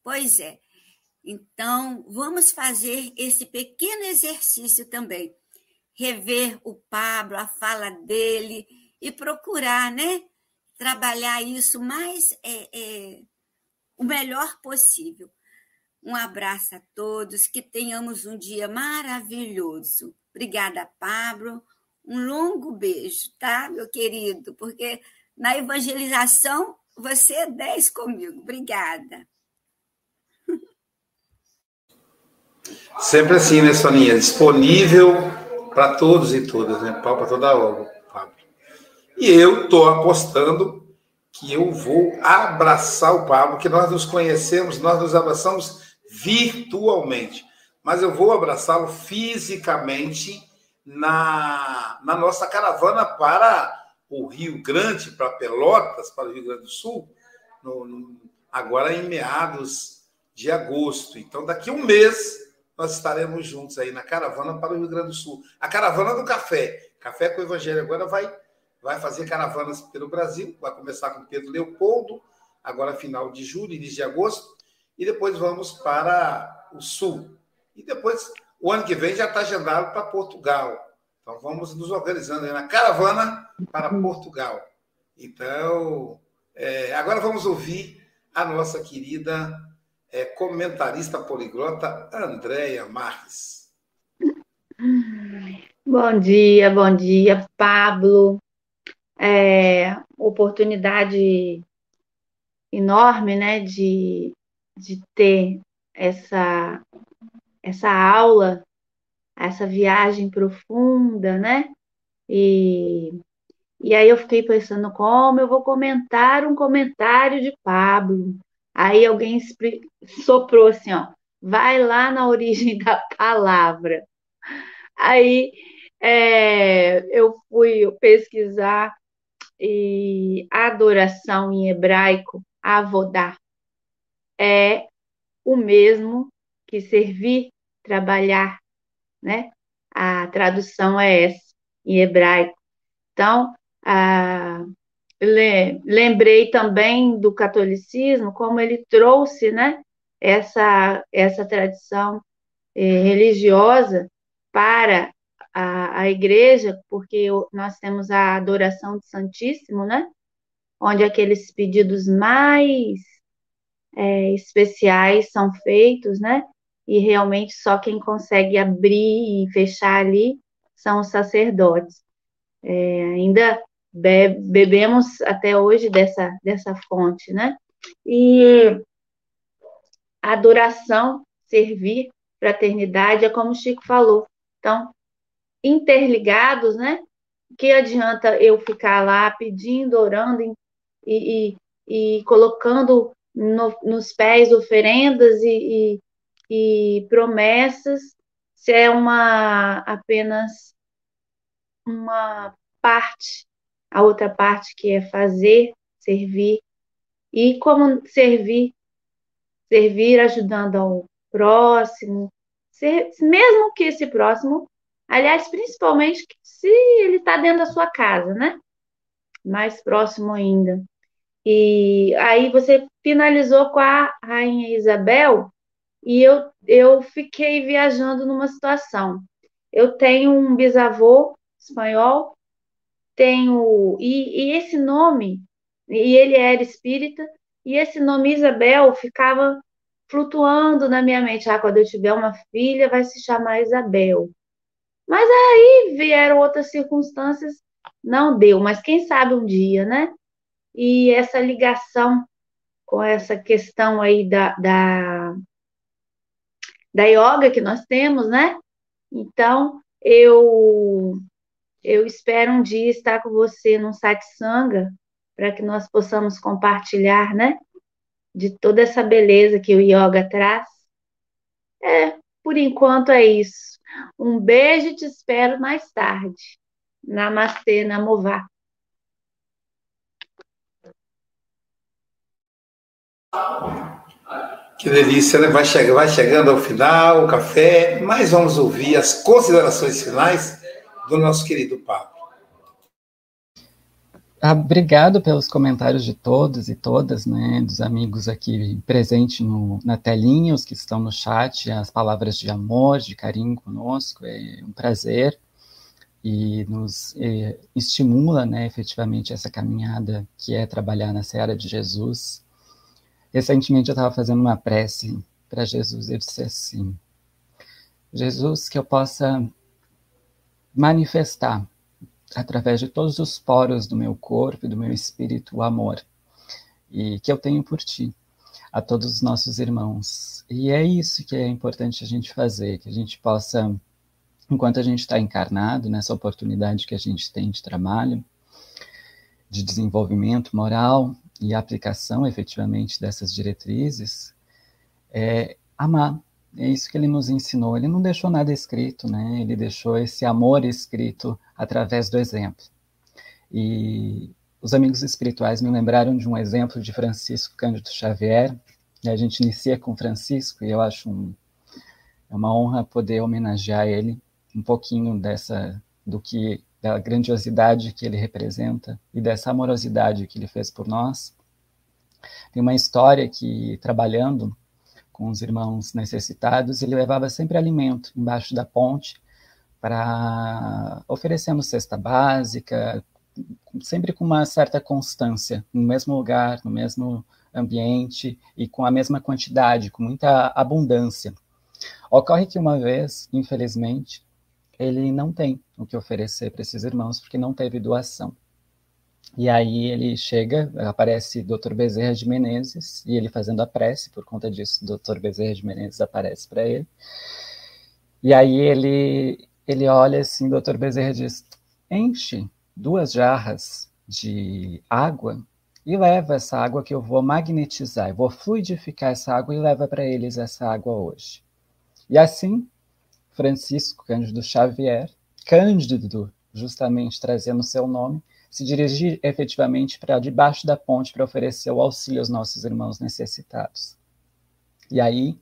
Pois é. Então, vamos fazer esse pequeno exercício também. Rever o Pablo, a fala dele e procurar, né? Trabalhar isso mais é, é, o melhor possível. Um abraço a todos, que tenhamos um dia maravilhoso. Obrigada, Pablo. Um longo beijo, tá, meu querido? Porque na evangelização você é 10 comigo. Obrigada. Sempre assim, né, Soninha? Disponível para todos e todas, né? Pau para toda obra, Pablo. E eu estou apostando que eu vou abraçar o Pablo, que nós nos conhecemos, nós nos abraçamos virtualmente, mas eu vou abraçá-lo fisicamente na, na nossa caravana para o Rio Grande, para Pelotas, para o Rio Grande do Sul, no, no, agora em meados de agosto. Então, daqui a um mês, nós estaremos juntos aí na caravana para o Rio Grande do Sul. A caravana do café. Café com o Evangelho agora vai, vai fazer caravanas pelo Brasil. Vai começar com Pedro Leopoldo, agora final de julho, início de agosto. E depois vamos para o Sul. E depois, o ano que vem já está agendado para Portugal. Então vamos nos organizando aí na caravana para Portugal. Então, é, agora vamos ouvir a nossa querida é, comentarista poliglota Andréia Marques. Bom dia, bom dia, Pablo. É, oportunidade enorme, né, de, de ter essa, essa aula, essa viagem profunda, né, e, e aí eu fiquei pensando como eu vou comentar um comentário de Pablo, Aí alguém soprou assim, ó, vai lá na origem da palavra. Aí é, eu fui pesquisar e adoração em hebraico, avodar, é o mesmo que servir, trabalhar, né? A tradução é essa, em hebraico. Então, lembrei também do catolicismo, como ele trouxe né, essa, essa tradição eh, religiosa para a, a igreja, porque nós temos a adoração do Santíssimo, né? Onde aqueles pedidos mais é, especiais são feitos, né? E realmente só quem consegue abrir e fechar ali são os sacerdotes. É, ainda bebemos até hoje dessa, dessa fonte, né? E adoração, servir, fraternidade, é como o Chico falou. Então, interligados, né? Que adianta eu ficar lá pedindo, orando e, e, e colocando no, nos pés oferendas e, e, e promessas, se é uma apenas uma parte a outra parte que é fazer, servir. E como servir? Servir ajudando ao próximo, ser, mesmo que esse próximo, aliás, principalmente se ele está dentro da sua casa, né? Mais próximo ainda. E aí você finalizou com a Rainha Isabel, e eu, eu fiquei viajando numa situação. Eu tenho um bisavô espanhol tem o. E, e esse nome, e ele era espírita, e esse nome Isabel ficava flutuando na minha mente. Ah, quando eu tiver uma filha, vai se chamar Isabel. Mas aí vieram outras circunstâncias, não deu, mas quem sabe um dia, né? E essa ligação com essa questão aí da, da, da yoga que nós temos, né? Então, eu eu espero um dia estar com você num satsanga para que nós possamos compartilhar, né? De toda essa beleza que o yoga traz. É, por enquanto é isso. Um beijo e te espero mais tarde. Namastê, Namová. Que delícia, né? Vai, chegando, vai chegando ao final o café, mas vamos ouvir as considerações finais do nosso querido Pablo. Ah, obrigado pelos comentários de todos e todas, né, dos amigos aqui presentes na telinha, os que estão no chat, as palavras de amor, de carinho conosco, é um prazer e nos é, estimula, né, efetivamente essa caminhada que é trabalhar na Seara de Jesus. Recentemente eu estava fazendo uma prece para Jesus, eu disse assim, Jesus, que eu possa manifestar através de todos os poros do meu corpo e do meu espírito o amor e que eu tenho por ti a todos os nossos irmãos. E é isso que é importante a gente fazer, que a gente possa, enquanto a gente está encarnado, nessa oportunidade que a gente tem de trabalho, de desenvolvimento moral e aplicação efetivamente dessas diretrizes, é amar é isso que ele nos ensinou. Ele não deixou nada escrito, né? Ele deixou esse amor escrito através do exemplo. E os amigos espirituais me lembraram de um exemplo de Francisco Cândido Xavier. A gente inicia com Francisco e eu acho um, É uma honra poder homenagear ele um pouquinho dessa do que da grandiosidade que ele representa e dessa amorosidade que ele fez por nós. Tem uma história que trabalhando com os irmãos necessitados, ele levava sempre alimento embaixo da ponte para oferecendo cesta básica, sempre com uma certa constância, no mesmo lugar, no mesmo ambiente e com a mesma quantidade, com muita abundância. Ocorre que uma vez, infelizmente, ele não tem o que oferecer para esses irmãos porque não teve doação. E aí ele chega, aparece Dr. Bezerra de Menezes, e ele fazendo a prece, por conta disso, Dr. Bezerra de Menezes aparece para ele. E aí ele, ele olha assim, Dr. Bezerra diz: enche duas jarras de água e leva essa água que eu vou magnetizar, eu vou fluidificar essa água e leva para eles essa água hoje. E assim, Francisco Cândido Xavier, Cândido, justamente trazendo seu nome, se dirigir efetivamente para debaixo da ponte para oferecer o auxílio aos nossos irmãos necessitados. E aí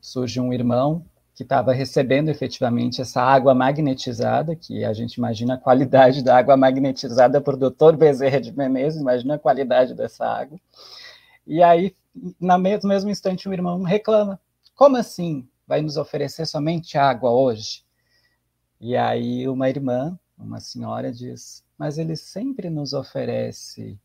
surge um irmão que estava recebendo efetivamente essa água magnetizada, que a gente imagina a qualidade da água magnetizada por Dr. Bezerra de Menezes, imagina a qualidade dessa água. E aí, no mesmo, instante, o irmão reclama: como assim? Vai nos oferecer somente água hoje? E aí, uma irmã, uma senhora, diz: mas ele sempre nos oferece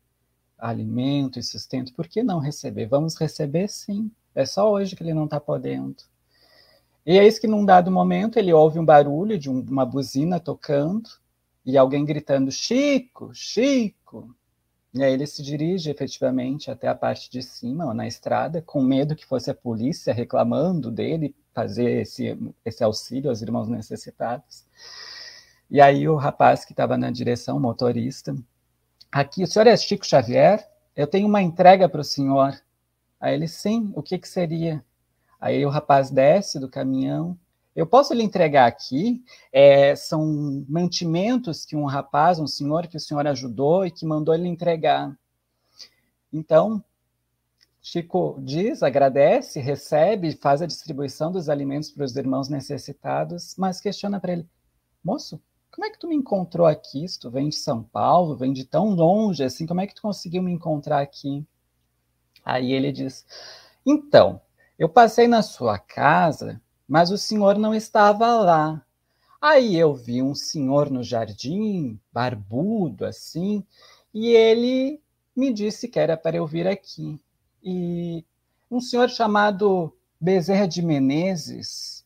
alimento e sustento, por que não receber? Vamos receber sim, é só hoje que ele não está podendo. E é isso que, num dado momento, ele ouve um barulho de uma buzina tocando e alguém gritando: Chico, Chico. E aí ele se dirige efetivamente até a parte de cima, na estrada, com medo que fosse a polícia reclamando dele fazer esse, esse auxílio aos irmãos necessitados. E aí o rapaz que estava na direção, motorista, aqui, o senhor é Chico Xavier? Eu tenho uma entrega para o senhor. Aí ele, sim, o que, que seria? Aí o rapaz desce do caminhão. Eu posso lhe entregar aqui? É, são mantimentos que um rapaz, um senhor que o senhor ajudou e que mandou ele entregar. Então, Chico diz, agradece, recebe, faz a distribuição dos alimentos para os irmãos necessitados, mas questiona para ele: moço, como é que tu me encontrou aqui? Se tu vem de São Paulo, vem de tão longe assim, como é que tu conseguiu me encontrar aqui? Aí ele diz: então, eu passei na sua casa, mas o senhor não estava lá. Aí eu vi um senhor no jardim, barbudo assim, e ele me disse que era para eu vir aqui. E um senhor chamado Bezerra de Menezes.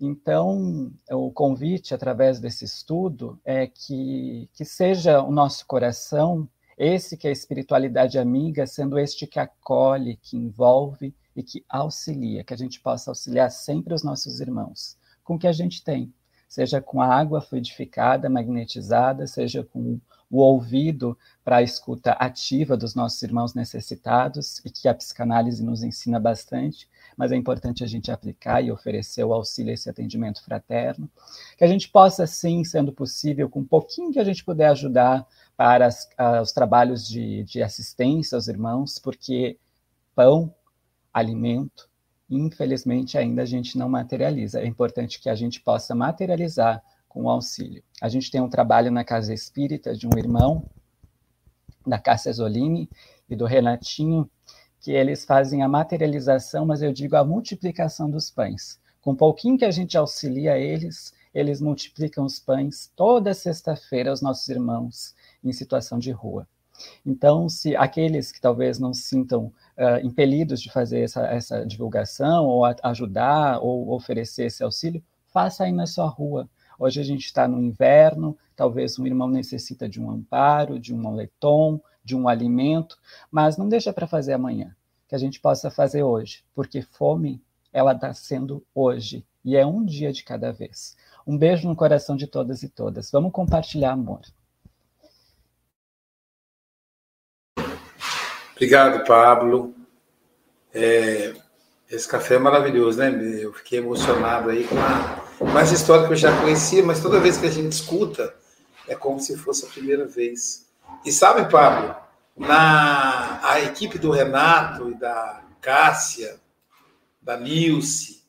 Então, o convite através desse estudo é que, que seja o nosso coração, esse que é a espiritualidade amiga, sendo este que acolhe, que envolve e que auxilia, que a gente possa auxiliar sempre os nossos irmãos com o que a gente tem, seja com água fluidificada, magnetizada, seja com o ouvido para a escuta ativa dos nossos irmãos necessitados, e que a psicanálise nos ensina bastante, mas é importante a gente aplicar e oferecer o auxílio a esse atendimento fraterno, que a gente possa, sim, sendo possível, com um pouquinho que a gente puder ajudar para as, os trabalhos de, de assistência aos irmãos, porque pão alimento, infelizmente ainda a gente não materializa. É importante que a gente possa materializar com o auxílio. A gente tem um trabalho na Casa Espírita de um irmão, da Cássia Zolini e do Renatinho, que eles fazem a materialização, mas eu digo a multiplicação dos pães. Com um pouquinho que a gente auxilia eles, eles multiplicam os pães toda sexta-feira aos nossos irmãos em situação de rua. Então, se aqueles que talvez não se sintam uh, impelidos de fazer essa, essa divulgação, ou a, ajudar, ou oferecer esse auxílio, faça aí na sua rua. Hoje a gente está no inverno, talvez um irmão necessita de um amparo, de um moletom, de um alimento, mas não deixa para fazer amanhã, que a gente possa fazer hoje, porque fome, ela está sendo hoje, e é um dia de cada vez. Um beijo no coração de todas e todas. Vamos compartilhar amor. Obrigado, Pablo. É, esse café é maravilhoso, né? Eu fiquei emocionado aí com, a, essa história que eu já conhecia, mas toda vez que a gente escuta, é como se fosse a primeira vez. E sabe, Pablo, na a equipe do Renato e da Cássia, da Nilce,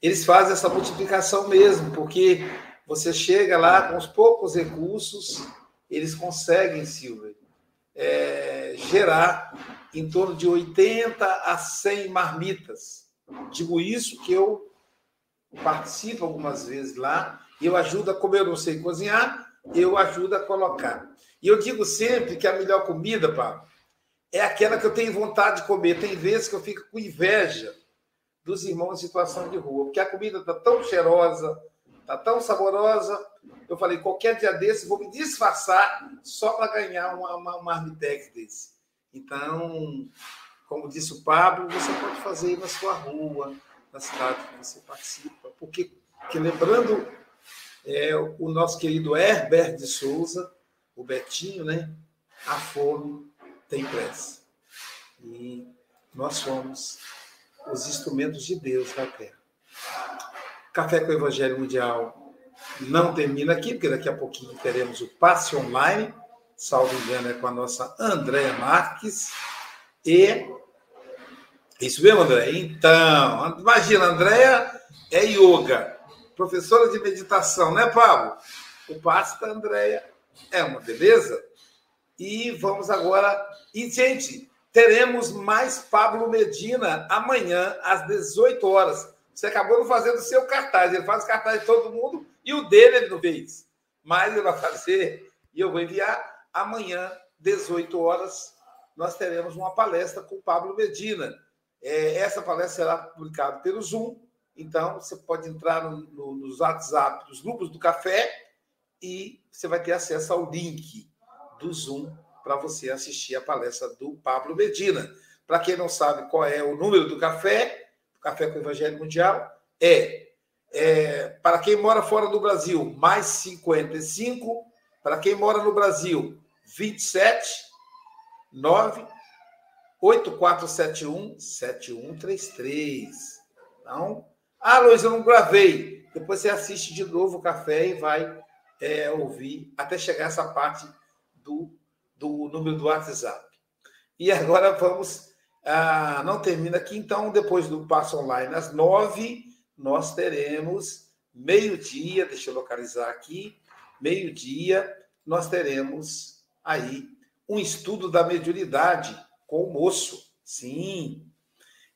eles fazem essa multiplicação mesmo, porque você chega lá com os poucos recursos, eles conseguem, Silvia, é, gerar em torno de 80 a 100 marmitas. Digo isso que eu participo algumas vezes lá, e eu ajudo como eu não sei cozinhar, eu ajudo a colocar. E eu digo sempre que a melhor comida, Pablo, é aquela que eu tenho vontade de comer. Tem vezes que eu fico com inveja dos irmãos em situação de rua, porque a comida está tão cheirosa, está tão saborosa. Eu falei, qualquer dia desse, vou me disfarçar só para ganhar uma, uma, uma desse. Então, como disse o Pablo, você pode fazer na sua rua, na cidade que você participa. Porque, porque lembrando é, o nosso querido Herbert de Souza, o Betinho, né? A fome tem pressa. E nós somos os instrumentos de Deus na Terra. Café com o Evangelho Mundial não termina aqui, porque daqui a pouquinho teremos o passe online, salvo engano, é com a nossa Andréa Marques. E. Isso mesmo, André? Então, imagina, Andréa é yoga, professora de meditação, né, Pablo? O passe da Andréa é uma beleza. E vamos agora. E, gente, teremos mais Pablo Medina amanhã, às 18 horas. Você acabou de fazer o seu cartaz. Ele faz o cartaz de todo mundo e o dele ele não fez. Mas ele vai fazer e eu vou enviar amanhã, 18 horas. Nós teremos uma palestra com Pablo Medina. É, essa palestra será publicada pelo Zoom. Então, você pode entrar no, no, nos WhatsApp dos grupos do café e você vai ter acesso ao link do Zoom para você assistir a palestra do Pablo Medina. Para quem não sabe qual é o número do café, Café com o Evangelho Mundial, é, é para quem mora fora do Brasil, mais 55, para quem mora no Brasil, 27 9 8471 7133. Então, ah, Luiz, eu não gravei. Depois você assiste de novo o café e vai é, ouvir até chegar essa parte do, do número do WhatsApp. E agora vamos. Ah, não termina aqui, então, depois do passo online, às nove, nós teremos meio-dia, deixa eu localizar aqui, meio-dia, nós teremos aí um estudo da mediunidade com o moço. Sim.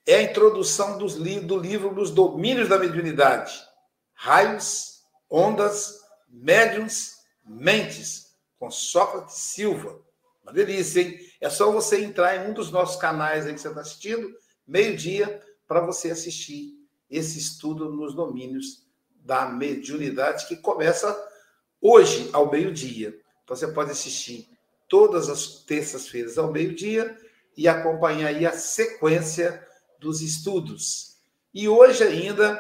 É a introdução do livro dos domínios da mediunidade. Raios, ondas, médiums, mentes, com Sócrates Silva. Uma delícia, hein? É só você entrar em um dos nossos canais aí que você está assistindo, meio-dia, para você assistir esse estudo nos domínios da mediunidade, que começa hoje, ao meio-dia. Então, você pode assistir todas as terças-feiras ao meio-dia e acompanhar a sequência dos estudos. E hoje ainda,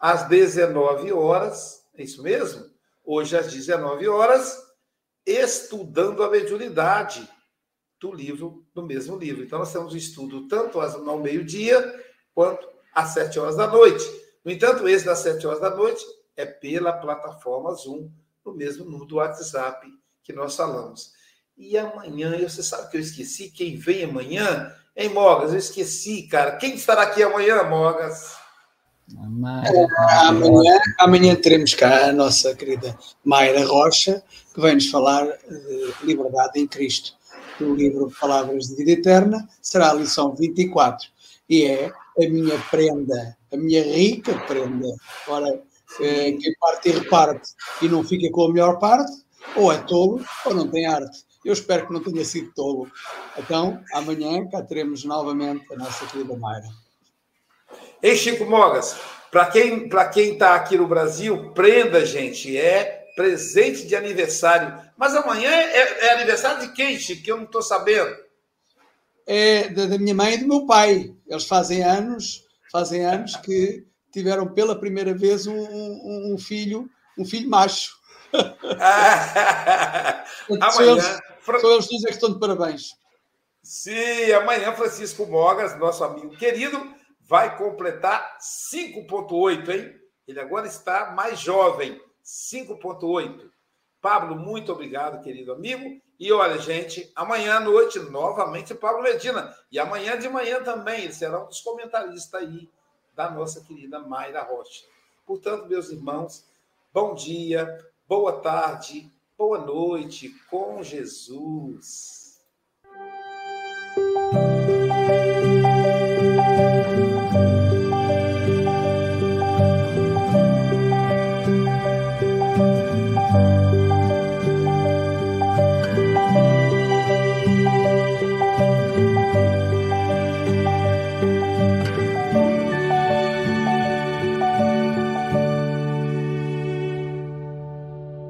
às 19 horas, é isso mesmo? Hoje às 19 horas, estudando a mediunidade do livro, do mesmo livro. Então, nós temos o estudo tanto ao meio-dia quanto às 7 horas da noite. No entanto, esse das 7 horas da noite é pela plataforma Zoom, no mesmo número do WhatsApp que nós falamos. E amanhã, você sabe que eu esqueci quem vem amanhã? Hein, Mogas? Eu esqueci, cara. Quem estará aqui amanhã, Mogas? Amanhã, amanhã teremos cá a nossa querida Mayra Rocha, que vai nos falar de liberdade em Cristo. No livro Palavras de Vida Eterna, será a lição 24. E é a minha prenda, a minha rica prenda. Ora, eh, quem parte e reparte e não fica com a melhor parte, ou é tolo ou não tem arte. Eu espero que não tenha sido tolo. Então, amanhã cá teremos novamente a nossa querida Mayra. Ei, Chico Mogas, para quem para quem está aqui no Brasil, prenda, gente, é presente de aniversário. Mas amanhã é, é aniversário de quem, Chico? Que eu não estou sabendo. É da, da, minha mãe e do meu pai. Eles fazem anos, fazem anos que tiveram pela primeira vez um, um, um filho, um filho macho. amanhã. São eles, são eles que estão de parabéns. Sim, amanhã Francisco Mogas, nosso amigo querido, vai completar 5,8, hein? Ele agora está mais jovem, 5,8. Pablo, muito obrigado, querido amigo. E olha, gente, amanhã à noite, novamente, Pablo Medina. E amanhã de manhã também, ele será um dos comentaristas aí da nossa querida Mayra Rocha. Portanto, meus irmãos, bom dia, boa tarde, boa noite com Jesus.